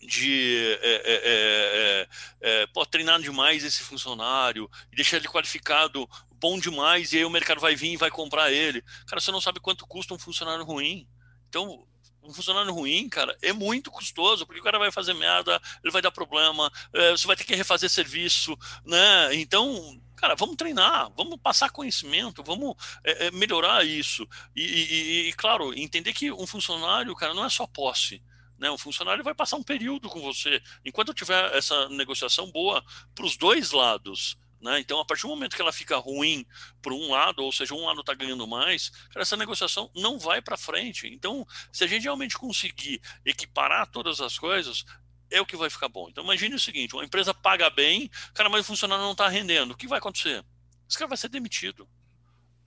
de é, é, é, é, pô, treinar demais esse funcionário e deixar ele qualificado bom demais e aí o mercado vai vir e vai comprar ele. Cara, você não sabe quanto custa um funcionário ruim. Então, um funcionário ruim, cara, é muito custoso, porque o cara vai fazer merda, ele vai dar problema, é, você vai ter que refazer serviço, né? Então, cara, vamos treinar, vamos passar conhecimento, vamos é, melhorar isso. E, e, e, claro, entender que um funcionário, cara, não é só posse. Né, o funcionário vai passar um período com você. Enquanto tiver essa negociação boa para os dois lados, né? Então, a partir do momento que ela fica ruim para um lado, ou seja, um lado está ganhando mais, cara, essa negociação não vai para frente. Então, se a gente realmente conseguir equiparar todas as coisas, é o que vai ficar bom. Então, imagine o seguinte: uma empresa paga bem, cara, mas o funcionário não está rendendo. O que vai acontecer? Esse cara vai ser demitido.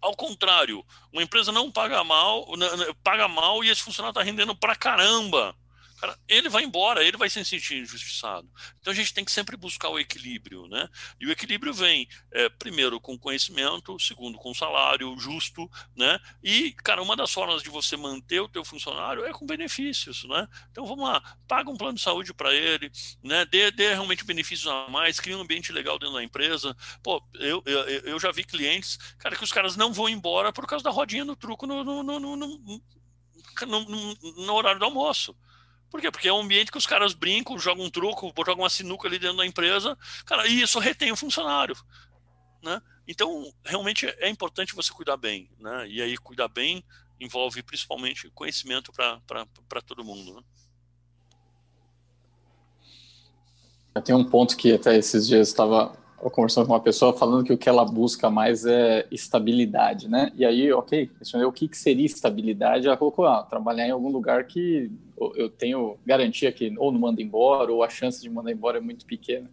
Ao contrário, uma empresa não paga mal, paga mal e esse funcionário está rendendo para caramba cara, ele vai embora, ele vai se sentir injustiçado. Então a gente tem que sempre buscar o equilíbrio, né? E o equilíbrio vem, é, primeiro, com conhecimento, segundo, com salário justo, né? E, cara, uma das formas de você manter o teu funcionário é com benefícios, né? Então vamos lá, paga um plano de saúde para ele, né? Dê, dê realmente benefícios a mais, cria um ambiente legal dentro da empresa. Pô, eu, eu, eu já vi clientes, cara, que os caras não vão embora por causa da rodinha no truco no, no, no, no, no no, no, horário do almoço. Por quê? Porque é um ambiente que os caras brincam, jogam um truco, jogam uma sinuca ali dentro da empresa, cara, e isso retém o funcionário, né? Então, realmente é importante você cuidar bem, né? E aí, cuidar bem envolve principalmente conhecimento para todo mundo, né? Tem um ponto que até esses dias estava conversando com uma pessoa falando que o que ela busca mais é estabilidade, né? E aí, ok, questionei o que, que seria estabilidade. Ela colocou, ah, trabalhar em algum lugar que eu tenho garantia que ou não manda embora, ou a chance de mandar embora é muito pequena.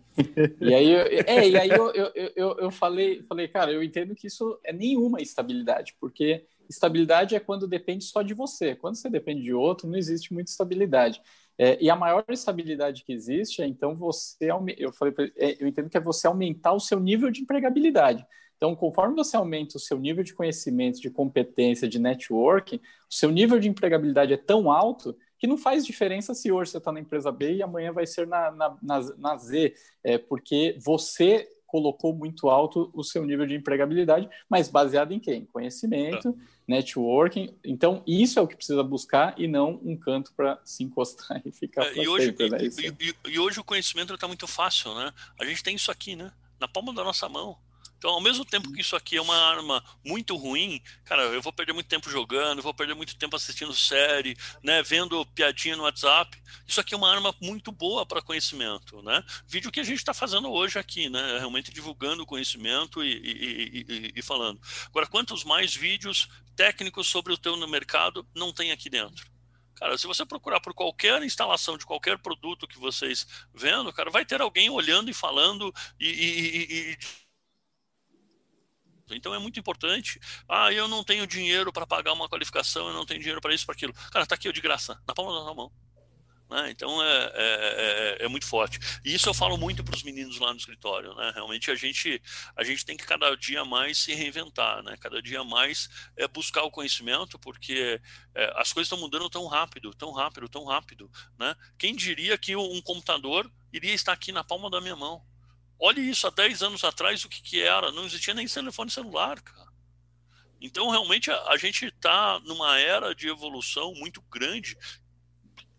e aí, é, e aí eu, eu, eu, eu falei, falei, cara, eu entendo que isso é nenhuma estabilidade, porque estabilidade é quando depende só de você. Quando você depende de outro, não existe muita estabilidade. É, e a maior estabilidade que existe é, então, você. Eu, falei, é, eu entendo que é você aumentar o seu nível de empregabilidade. Então, conforme você aumenta o seu nível de conhecimento, de competência, de networking, o seu nível de empregabilidade é tão alto que não faz diferença se hoje você está na empresa B e amanhã vai ser na, na, na, na Z, é, porque você colocou muito alto o seu nível de empregabilidade, mas baseado em quem? Conhecimento, é. networking. Então, isso é o que precisa buscar e não um canto para se encostar e ficar é, e, hoje, né? e, e, e, hoje o conhecimento está muito fácil, né? A gente tem isso aqui, né? Na palma da nossa mão. Então, ao mesmo tempo que isso aqui é uma arma muito ruim, cara, eu vou perder muito tempo jogando, vou perder muito tempo assistindo série, né, vendo piadinha no WhatsApp. Isso aqui é uma arma muito boa para conhecimento, né? Vídeo que a gente está fazendo hoje aqui, né? Realmente divulgando o conhecimento e, e, e, e, falando. Agora, quantos mais vídeos técnicos sobre o teu no mercado não tem aqui dentro? Cara, se você procurar por qualquer instalação de qualquer produto que vocês vendo, cara, vai ter alguém olhando e falando e, e, e, Então é muito importante. Ah, eu não tenho dinheiro para pagar uma qualificação, eu não tenho dinheiro para isso, para aquilo. Cara, está aqui de graça, na palma da mão. Né? Então é, é, é, é, muito forte. E isso eu falo muito para os meninos lá no escritório. Né? Realmente a gente, a gente tem que cada dia mais se reinventar, né? cada dia mais é, buscar o conhecimento, porque é, as coisas estão mudando tão rápido, tão rápido, tão rápido. Né? Quem diria que um computador iria estar aqui na palma da minha mão? Olhe isso há 10 anos atrás, o que, que era? Não existia nem telefone celular, cara. Então, realmente, a, a gente está numa era de evolução muito grande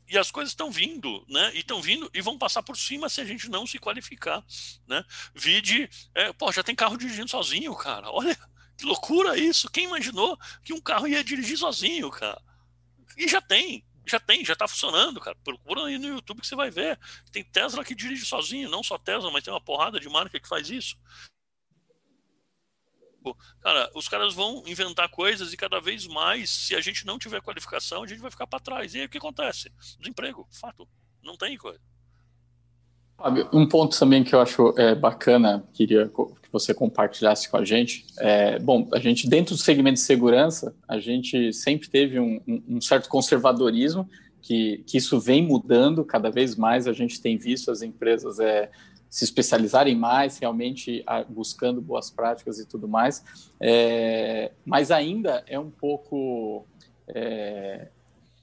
e as coisas estão vindo, né? E estão vindo e vão passar por cima se a gente não se qualificar, né? Vide, é, pô, já tem carro dirigindo sozinho, cara. Olha que loucura isso. Quem imaginou que um carro ia dirigir sozinho, cara? E já tem, já tem, já está funcionando, cara. Procura aí no YouTube que você vai ver. Tem Tesla que dirige sozinho, não só Tesla, mas tem uma porrada de marca que faz isso. Cara, os caras vão inventar coisas e cada vez mais, se a gente não tiver qualificação, a gente vai ficar para trás. E aí o que acontece? Desemprego, fato. Não tem coisa. Um ponto também que eu acho é, bacana, queria que você compartilhasse com a gente. É, bom, a gente, dentro do segmento de segurança, a gente sempre teve um, um, um certo conservadorismo, que, que, isso vem mudando cada vez mais. A gente tem visto as empresas é, se especializarem mais, realmente buscando boas práticas e tudo mais, é, mas ainda é um pouco é,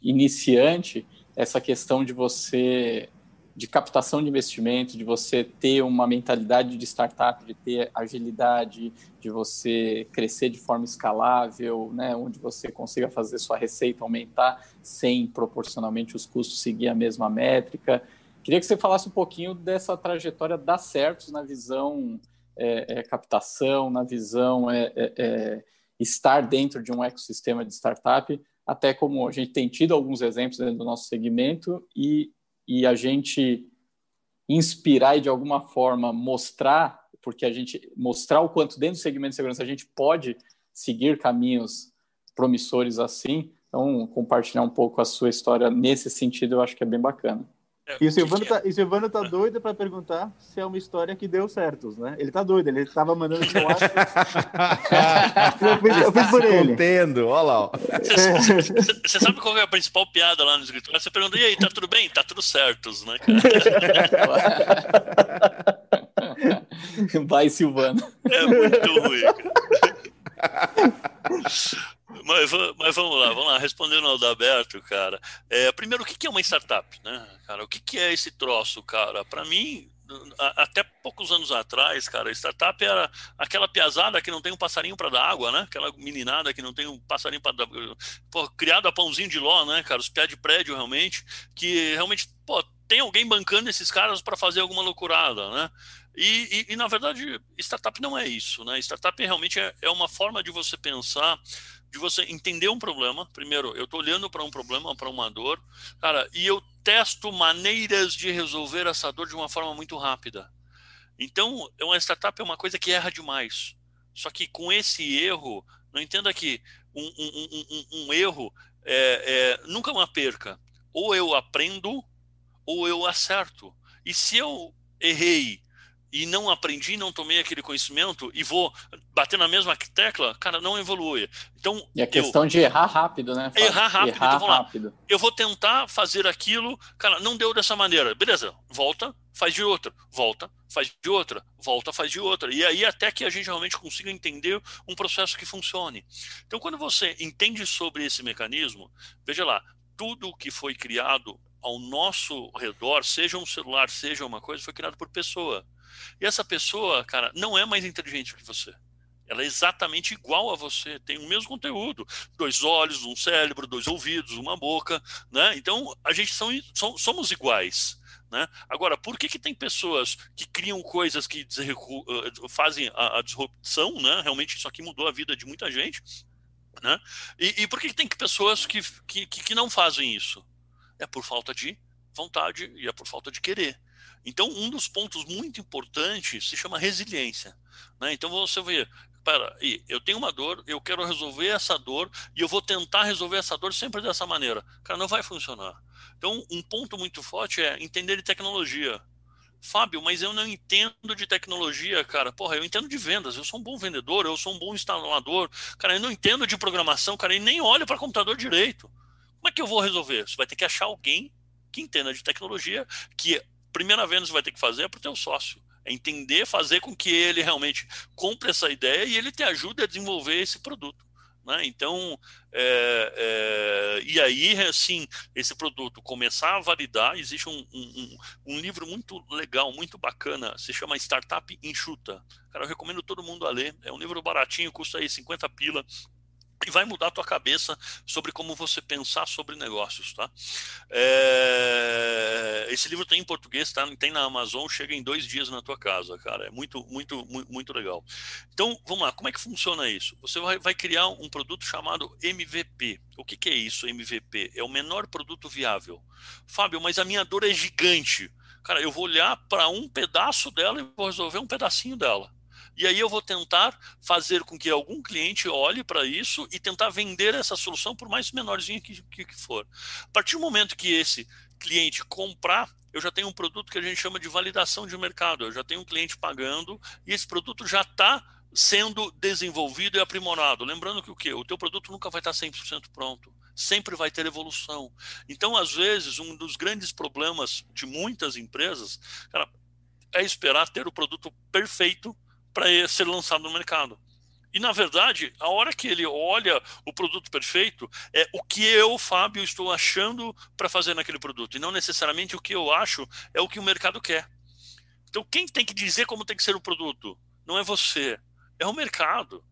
iniciante essa questão de você de captação de investimento, de você ter uma mentalidade de startup, de ter agilidade, de você crescer de forma escalável, né, onde você consiga fazer sua receita aumentar sem proporcionalmente os custos seguir a mesma métrica. Queria que você falasse um pouquinho dessa trajetória dar certos na visão é, é, captação, na visão é, é, é, estar dentro de um ecossistema de startup, até como a gente tem tido alguns exemplos dentro do nosso segmento e, e a gente inspirar e de alguma forma mostrar, porque a gente mostrar o quanto dentro do segmento de segurança a gente pode seguir caminhos promissores assim. Então, compartilhar um pouco a sua história nesse sentido, eu acho que é bem bacana. É, e o Silvano, tá, e Silvano tá doido para perguntar se é uma história que deu certo, né? Ele tá doido, ele tava mandando eu, fiz, eu fiz por ele. Entendo, olha lá. Você sabe qual é a principal piada lá no escritório? Você pergunta, e aí, tá tudo bem? Tá tudo certo, né, cara? Vai, Silvano. É muito ruim, cara. Mas, mas, vamos lá, vamos lá, respondendo ao Daberto, cara. É, primeiro, o que é uma startup, né, cara? O que é esse troço, cara? Para mim, até poucos anos atrás, cara, startup era aquela piazada que não tem um passarinho para dar água, né? Aquela meninada que não tem um passarinho para dar. Pô, criado a pãozinho de ló, né, cara? Os pés de prédio realmente, que realmente, pô, tem alguém bancando esses caras para fazer alguma loucurada, né? E, e, e, na verdade, startup não é isso, né? Startup realmente é, é uma forma de você pensar de você entender um problema. Primeiro, eu estou olhando para um problema, para uma dor, cara, e eu testo maneiras de resolver essa dor de uma forma muito rápida. Então, uma startup é uma coisa que erra demais. Só que com esse erro, não entenda que um, um, um, um erro é, é, nunca é uma perca. Ou eu aprendo, ou eu acerto. E se eu errei e não aprendi, não tomei aquele conhecimento e vou bater na mesma tecla, cara, não evolui. Então, e a questão eu, de errar rápido, né? Errar rápido. Errar então, rápido. Eu vou tentar fazer aquilo, cara, não deu dessa maneira. Beleza, volta, faz de outra, volta, faz de outra, volta, faz de outra. E aí até que a gente realmente consiga entender um processo que funcione. Então, quando você entende sobre esse mecanismo, veja lá, tudo que foi criado ao nosso redor, seja um celular, seja uma coisa, foi criado por pessoa. E essa pessoa, cara, não é mais inteligente que você. Ela é exatamente igual a você, tem o mesmo conteúdo, dois olhos, um cérebro, dois ouvidos, uma boca, né? Então a gente são, somos iguais. Né? Agora, por que, que tem pessoas que criam coisas que uh, fazem a, a, disrupção? Né? Realmente isso aqui mudou a vida de muita gente. Né? E, e por que, que tem pessoas que, que, que não fazem isso? É por falta de vontade e é por falta de querer. Então, um dos pontos muito importantes se chama resiliência. Né? Então, você vê, eu tenho uma dor, eu quero resolver essa dor e eu vou tentar resolver essa dor sempre dessa maneira. Cara, não vai funcionar. Então, um ponto muito forte é entender de tecnologia. Fábio, mas eu não entendo de tecnologia, cara. Porra, eu entendo de vendas, eu sou um bom vendedor, eu sou um bom instalador. Cara, eu não entendo de programação, cara, e nem olho para computador direito. Como é que eu vou resolver? Você vai ter que achar alguém que entenda de tecnologia, que primeira vez você vai ter que fazer é para o teu sócio. É entender, fazer com que ele realmente compre essa ideia e ele te ajude a desenvolver esse produto. Né? Então, é, é, e aí, assim, esse produto começar a validar, existe um, um, um, livro muito legal, muito bacana, se chama Startup Enxuta. Cara, eu recomendo todo mundo a ler. É um livro baratinho, custa aí 50 pila e vai mudar a tua cabeça sobre como você pensar sobre negócios, tá? É... Esse livro tem em português, tá? Tem na Amazon, chega em dois dias na tua casa, cara. É muito, muito, muito, muito legal. Então, vamos lá. Como é que funciona isso? Você vai, vai criar um produto chamado MVP. O que, que é isso, MVP? É o menor produto viável. Fábio, mas a minha dor é gigante. Cara, eu vou olhar para um pedaço dela e vou resolver um pedacinho dela. E aí eu vou tentar fazer com que algum cliente olhe para isso e tentar vender essa solução por mais menorzinho que, que, que for. A partir do momento que esse cliente comprar, eu já tenho um produto que a gente chama de validação de mercado. Eu já tenho um cliente pagando e esse produto já está sendo desenvolvido e aprimorado. Lembrando que o quê? O teu produto nunca vai estar 100% pronto. Sempre vai ter evolução. Então, às vezes, um dos grandes problemas de muitas empresas cara, é esperar ter o produto perfeito para ser lançado no mercado. E, na verdade, a hora que ele olha o produto perfeito, é o que eu, Fábio, estou achando para fazer naquele produto. E não necessariamente o que eu acho é o que o mercado quer. Então, quem tem que dizer como tem que ser o produto? Não é você, é o mercado.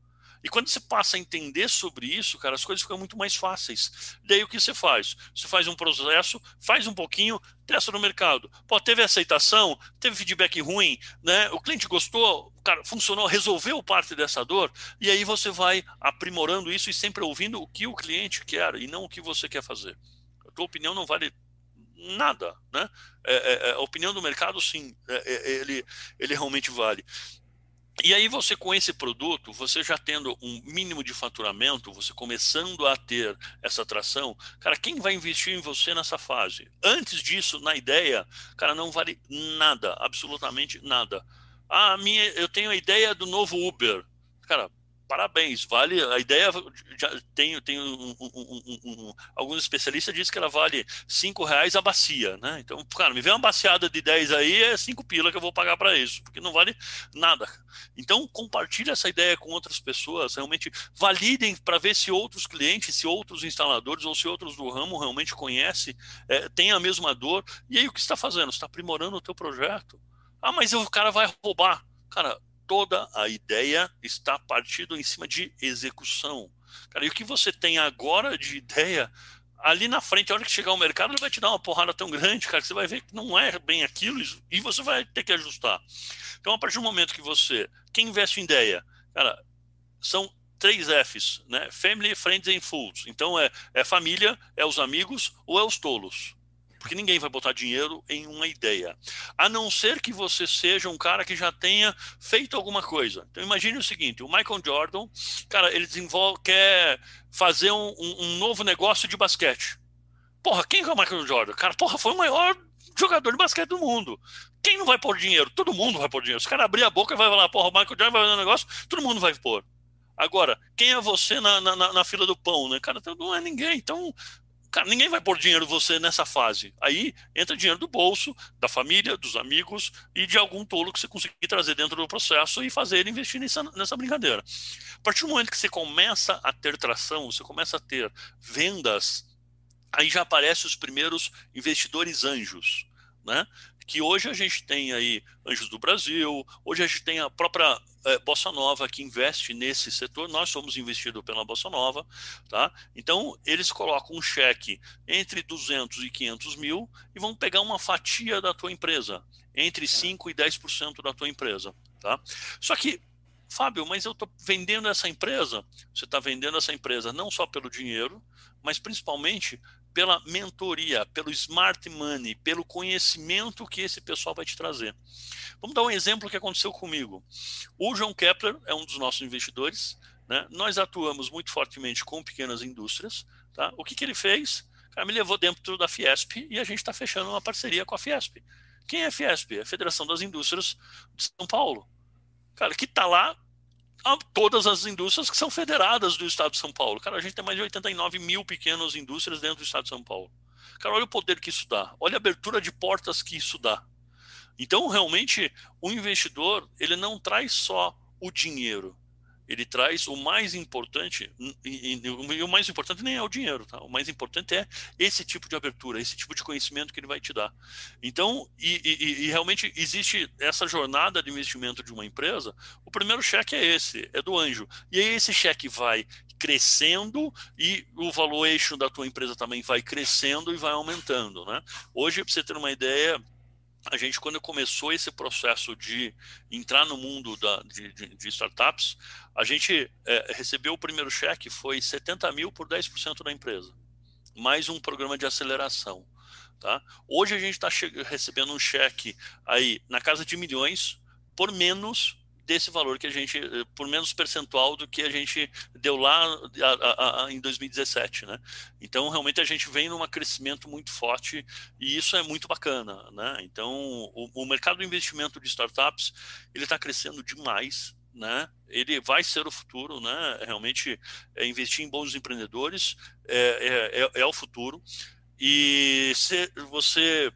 E quando você passa a entender sobre isso, cara, as coisas ficam muito mais fáceis. Daí o que você faz? Você faz um processo, faz um pouquinho, testa no mercado. Pô, teve aceitação, teve feedback ruim, né? O cliente gostou, cara, funcionou, resolveu parte dessa dor, e aí você vai aprimorando isso e sempre ouvindo o que o cliente quer e não o que você quer fazer. A tua opinião não vale nada, né? É, é, é a opinião do mercado, sim, é, é, ele, ele realmente vale. E aí você com esse produto, você já tendo um mínimo de faturamento, você começando a ter essa atração, cara, quem vai investir em você nessa fase? Antes disso, na ideia, cara, não vale nada, absolutamente nada. Ah, minha, eu tenho a ideia do novo Uber. Cara, parabéns, vale. A ideia já tem, tem um, um, um, alguns especialistas dizem que ela vale cinco reais a bacia, né? Então, cara, me vê uma baciada de 10 aí, é cinco pila que eu vou pagar para isso, porque não vale nada. Então, compartilhe essa ideia com outras pessoas, realmente validem para ver se outros clientes, se outros instaladores ou se outros do ramo realmente conhecem, é, têm a mesma dor. E aí o que está fazendo? Está aprimorando o teu projeto. Ah, mas o cara vai roubar. Cara, toda a ideia está partindo em cima de execução. Cara, e o que você tem agora de ideia, ali na frente, a hora que chegar ao mercado, ele vai te dar uma porrada tão grande, cara, que você vai ver que não é bem aquilo e você vai ter que ajustar. Então, a partir do momento que você. Quem investe em ideia? Cara, são três Fs, né? Family, Friends and Fools. Então, é, é família, é os amigos ou é os tolos. Porque ninguém vai botar dinheiro em uma ideia. A não ser que você seja um cara que já tenha feito alguma coisa. Então imagine o seguinte: o Michael Jordan, cara, ele desenvolve, quer fazer um, um novo negócio de basquete. Porra, quem é o Michael Jordan? Cara, porra, foi o maior jogador de basquete do mundo. Quem não vai pôr dinheiro? Todo mundo vai pôr dinheiro. Se o cara abrir a boca e vai falar, porra, o Michael Jordan vai fazer um negócio, todo mundo vai pôr. Agora, quem é você na, na, na, fila do pão, né? Cara, então não é ninguém. Então, Cara, ninguém vai pôr dinheiro você nessa fase. Aí entra dinheiro do bolso, da família, dos amigos e de algum tolo que você conseguir trazer dentro do processo e fazer ele investir nessa, nessa brincadeira. A partir do momento que você começa a ter tração, você começa a ter vendas, aí já aparecem os primeiros investidores anjos. Né? Que hoje a gente tem aí Anjos do Brasil, hoje a gente tem a própria é, Bossa Nova que investe nesse setor, nós somos investidos pela Bossa Nova, tá? Então, eles colocam um cheque entre 200 e 500 mil e vão pegar uma fatia da tua empresa, entre 5 e 10% da tua empresa, tá? Só que Fábio, mas eu estou vendendo essa empresa. Você está vendendo essa empresa não só pelo dinheiro, mas principalmente pela mentoria, pelo smart money, pelo conhecimento que esse pessoal vai te trazer. Vamos dar um exemplo que aconteceu comigo. O João Kepler é um dos nossos investidores. Né? Nós atuamos muito fortemente com pequenas indústrias. Tá? O que, que ele fez? Cara, me levou dentro da Fiesp e a gente está fechando uma parceria com a Fiesp. Quem é a Fiesp? É a Federação das Indústrias de São Paulo. Cara, que está lá todas as indústrias que são federadas do Estado de São Paulo. Cara, a gente tem mais de 89 mil pequenas indústrias dentro do Estado de São Paulo. Cara, olha o poder que isso dá. Olha a abertura de portas que isso dá. Então, realmente, o investidor, ele não traz só o dinheiro, ele traz o mais importante, e, e, o mais importante nem é o dinheiro, tá? O mais importante é esse tipo de abertura, esse tipo de conhecimento que ele vai te dar. Então, e, e, e realmente existe essa jornada de investimento de uma empresa, o primeiro cheque é esse, é do anjo. E aí esse cheque vai crescendo e o valuation da tua empresa também vai crescendo e vai aumentando, né? Hoje, para você ter uma ideia, a gente, quando começou esse processo de entrar no mundo da, de, de, de startups, a gente é, recebeu o primeiro cheque, foi 70 mil por 10% da empresa, mais um programa de aceleração. Tá? Hoje a gente está recebendo um cheque aí na casa de milhões por menos desse valor que a gente, eh, por menos percentual do que a gente deu lá a, a, a, em 2017, né? Então, realmente a gente vem num crescimento muito forte e isso é muito bacana, né? Então, o, o mercado de investimento de startups, ele está crescendo demais, né? Ele vai ser o futuro, né? Realmente, é investir em bons empreendedores é, é, é, é o futuro. E se você,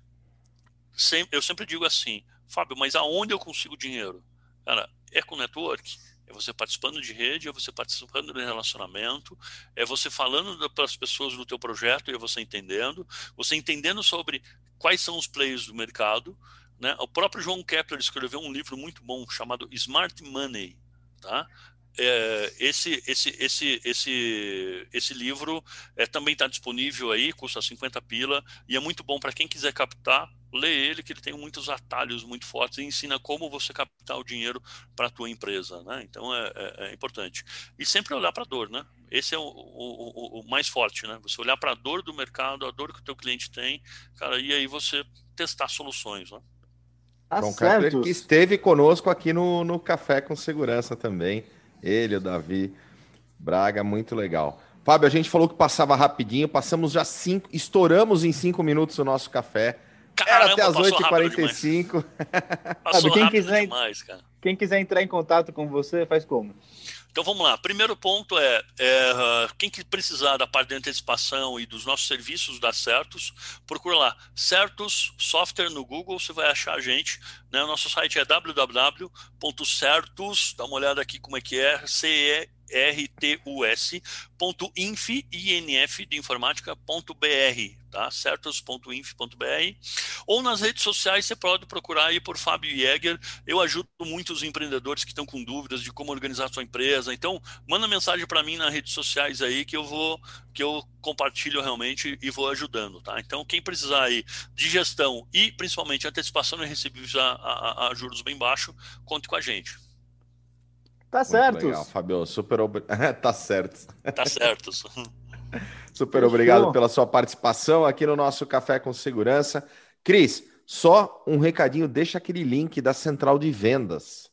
eu sempre digo assim, Fábio, mas aonde eu consigo dinheiro? Cara, é com network. É você participando de rede, é você participando de relacionamento, é você falando para as pessoas do teu projeto e é você entendendo, você entendendo sobre quais são os players do mercado. Né? O próprio João Kepler escreveu um livro muito bom chamado Smart Money. Tá? É, esse, esse, esse, esse, esse livro é, também está disponível aí, custa 50 pila, e é muito bom para quem quiser captar lê ele que ele tem muitos atalhos muito fortes e ensina como você captar o dinheiro para a tua empresa, né? Então é, é, é, importante e sempre olhar para a dor, né? Esse é o, o, o, mais forte, né? Você olhar para a dor do mercado, a dor que o teu cliente tem, cara, e aí você testar soluções, né? Tá João certo. que esteve conosco aqui no, no Café com Segurança também, ele, o Davi Braga, muito legal. Fábio, a gente falou que passava rapidinho, passamos já cinco, estouramos em cinco minutos o nosso café. Caramba, Era até as 8h45. Sabe, quem quiser, demais, quem quiser entrar em contato com você, faz como? Então vamos lá. Primeiro ponto é, é, quem que precisar da parte de antecipação e dos nossos serviços da Certos, procura lá Certos Software no Google, você vai achar a gente. Né? O nosso site é www.certos, dá uma olhada aqui como é que é, C rtus.inf, inf de informática.br, tá? certos.inf.br. Ou nas redes sociais você pode procurar aí por Fábio Jäger. Eu ajudo muitos empreendedores que estão com dúvidas de como organizar sua empresa. Então, manda mensagem para mim nas redes sociais aí que eu vou que eu compartilho realmente e vou ajudando, tá? Então, quem precisar aí de gestão e principalmente antecipação e recebíveis a, a, a juros bem baixo, conte com a gente. Tá certo. Legal, Fabio. Super ob... tá certo. Tá certo. Super obrigado pela sua participação aqui no nosso Café com Segurança. Cris, só um recadinho, deixa aquele link da central de vendas.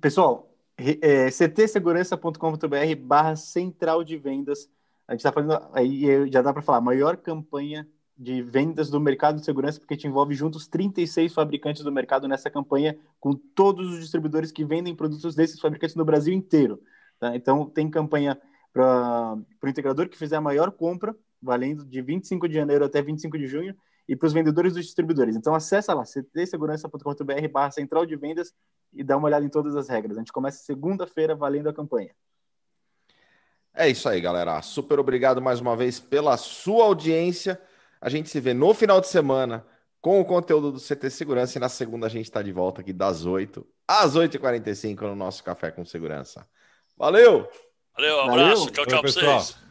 Pessoal, é, ctsegurança.com.br barra central de vendas. A gente está fazendo, aí já dá para falar, maior campanha de vendas do mercado de segurança, porque te envolve juntos 36 fabricantes do mercado nessa campanha, com todos os distribuidores que vendem produtos desses fabricantes no Brasil inteiro. Tá? Então, tem campanha para o integrador que fizer a maior compra, valendo de 25 de janeiro até 25 de junho, e para os vendedores dos distribuidores. Então, acessa lá, ctsegurança.com.br barra central de vendas e dá uma olhada em todas as regras. A gente começa segunda-feira valendo a campanha. É isso aí, galera. Super obrigado mais uma vez pela sua audiência. A gente se vê no final de semana com o conteúdo do CT Segurança e na segunda a gente está de volta aqui das 8 às 8h45 no nosso Café com Segurança. Valeu! Valeu, um abraço. Valeu. Tchau, tchau para vocês.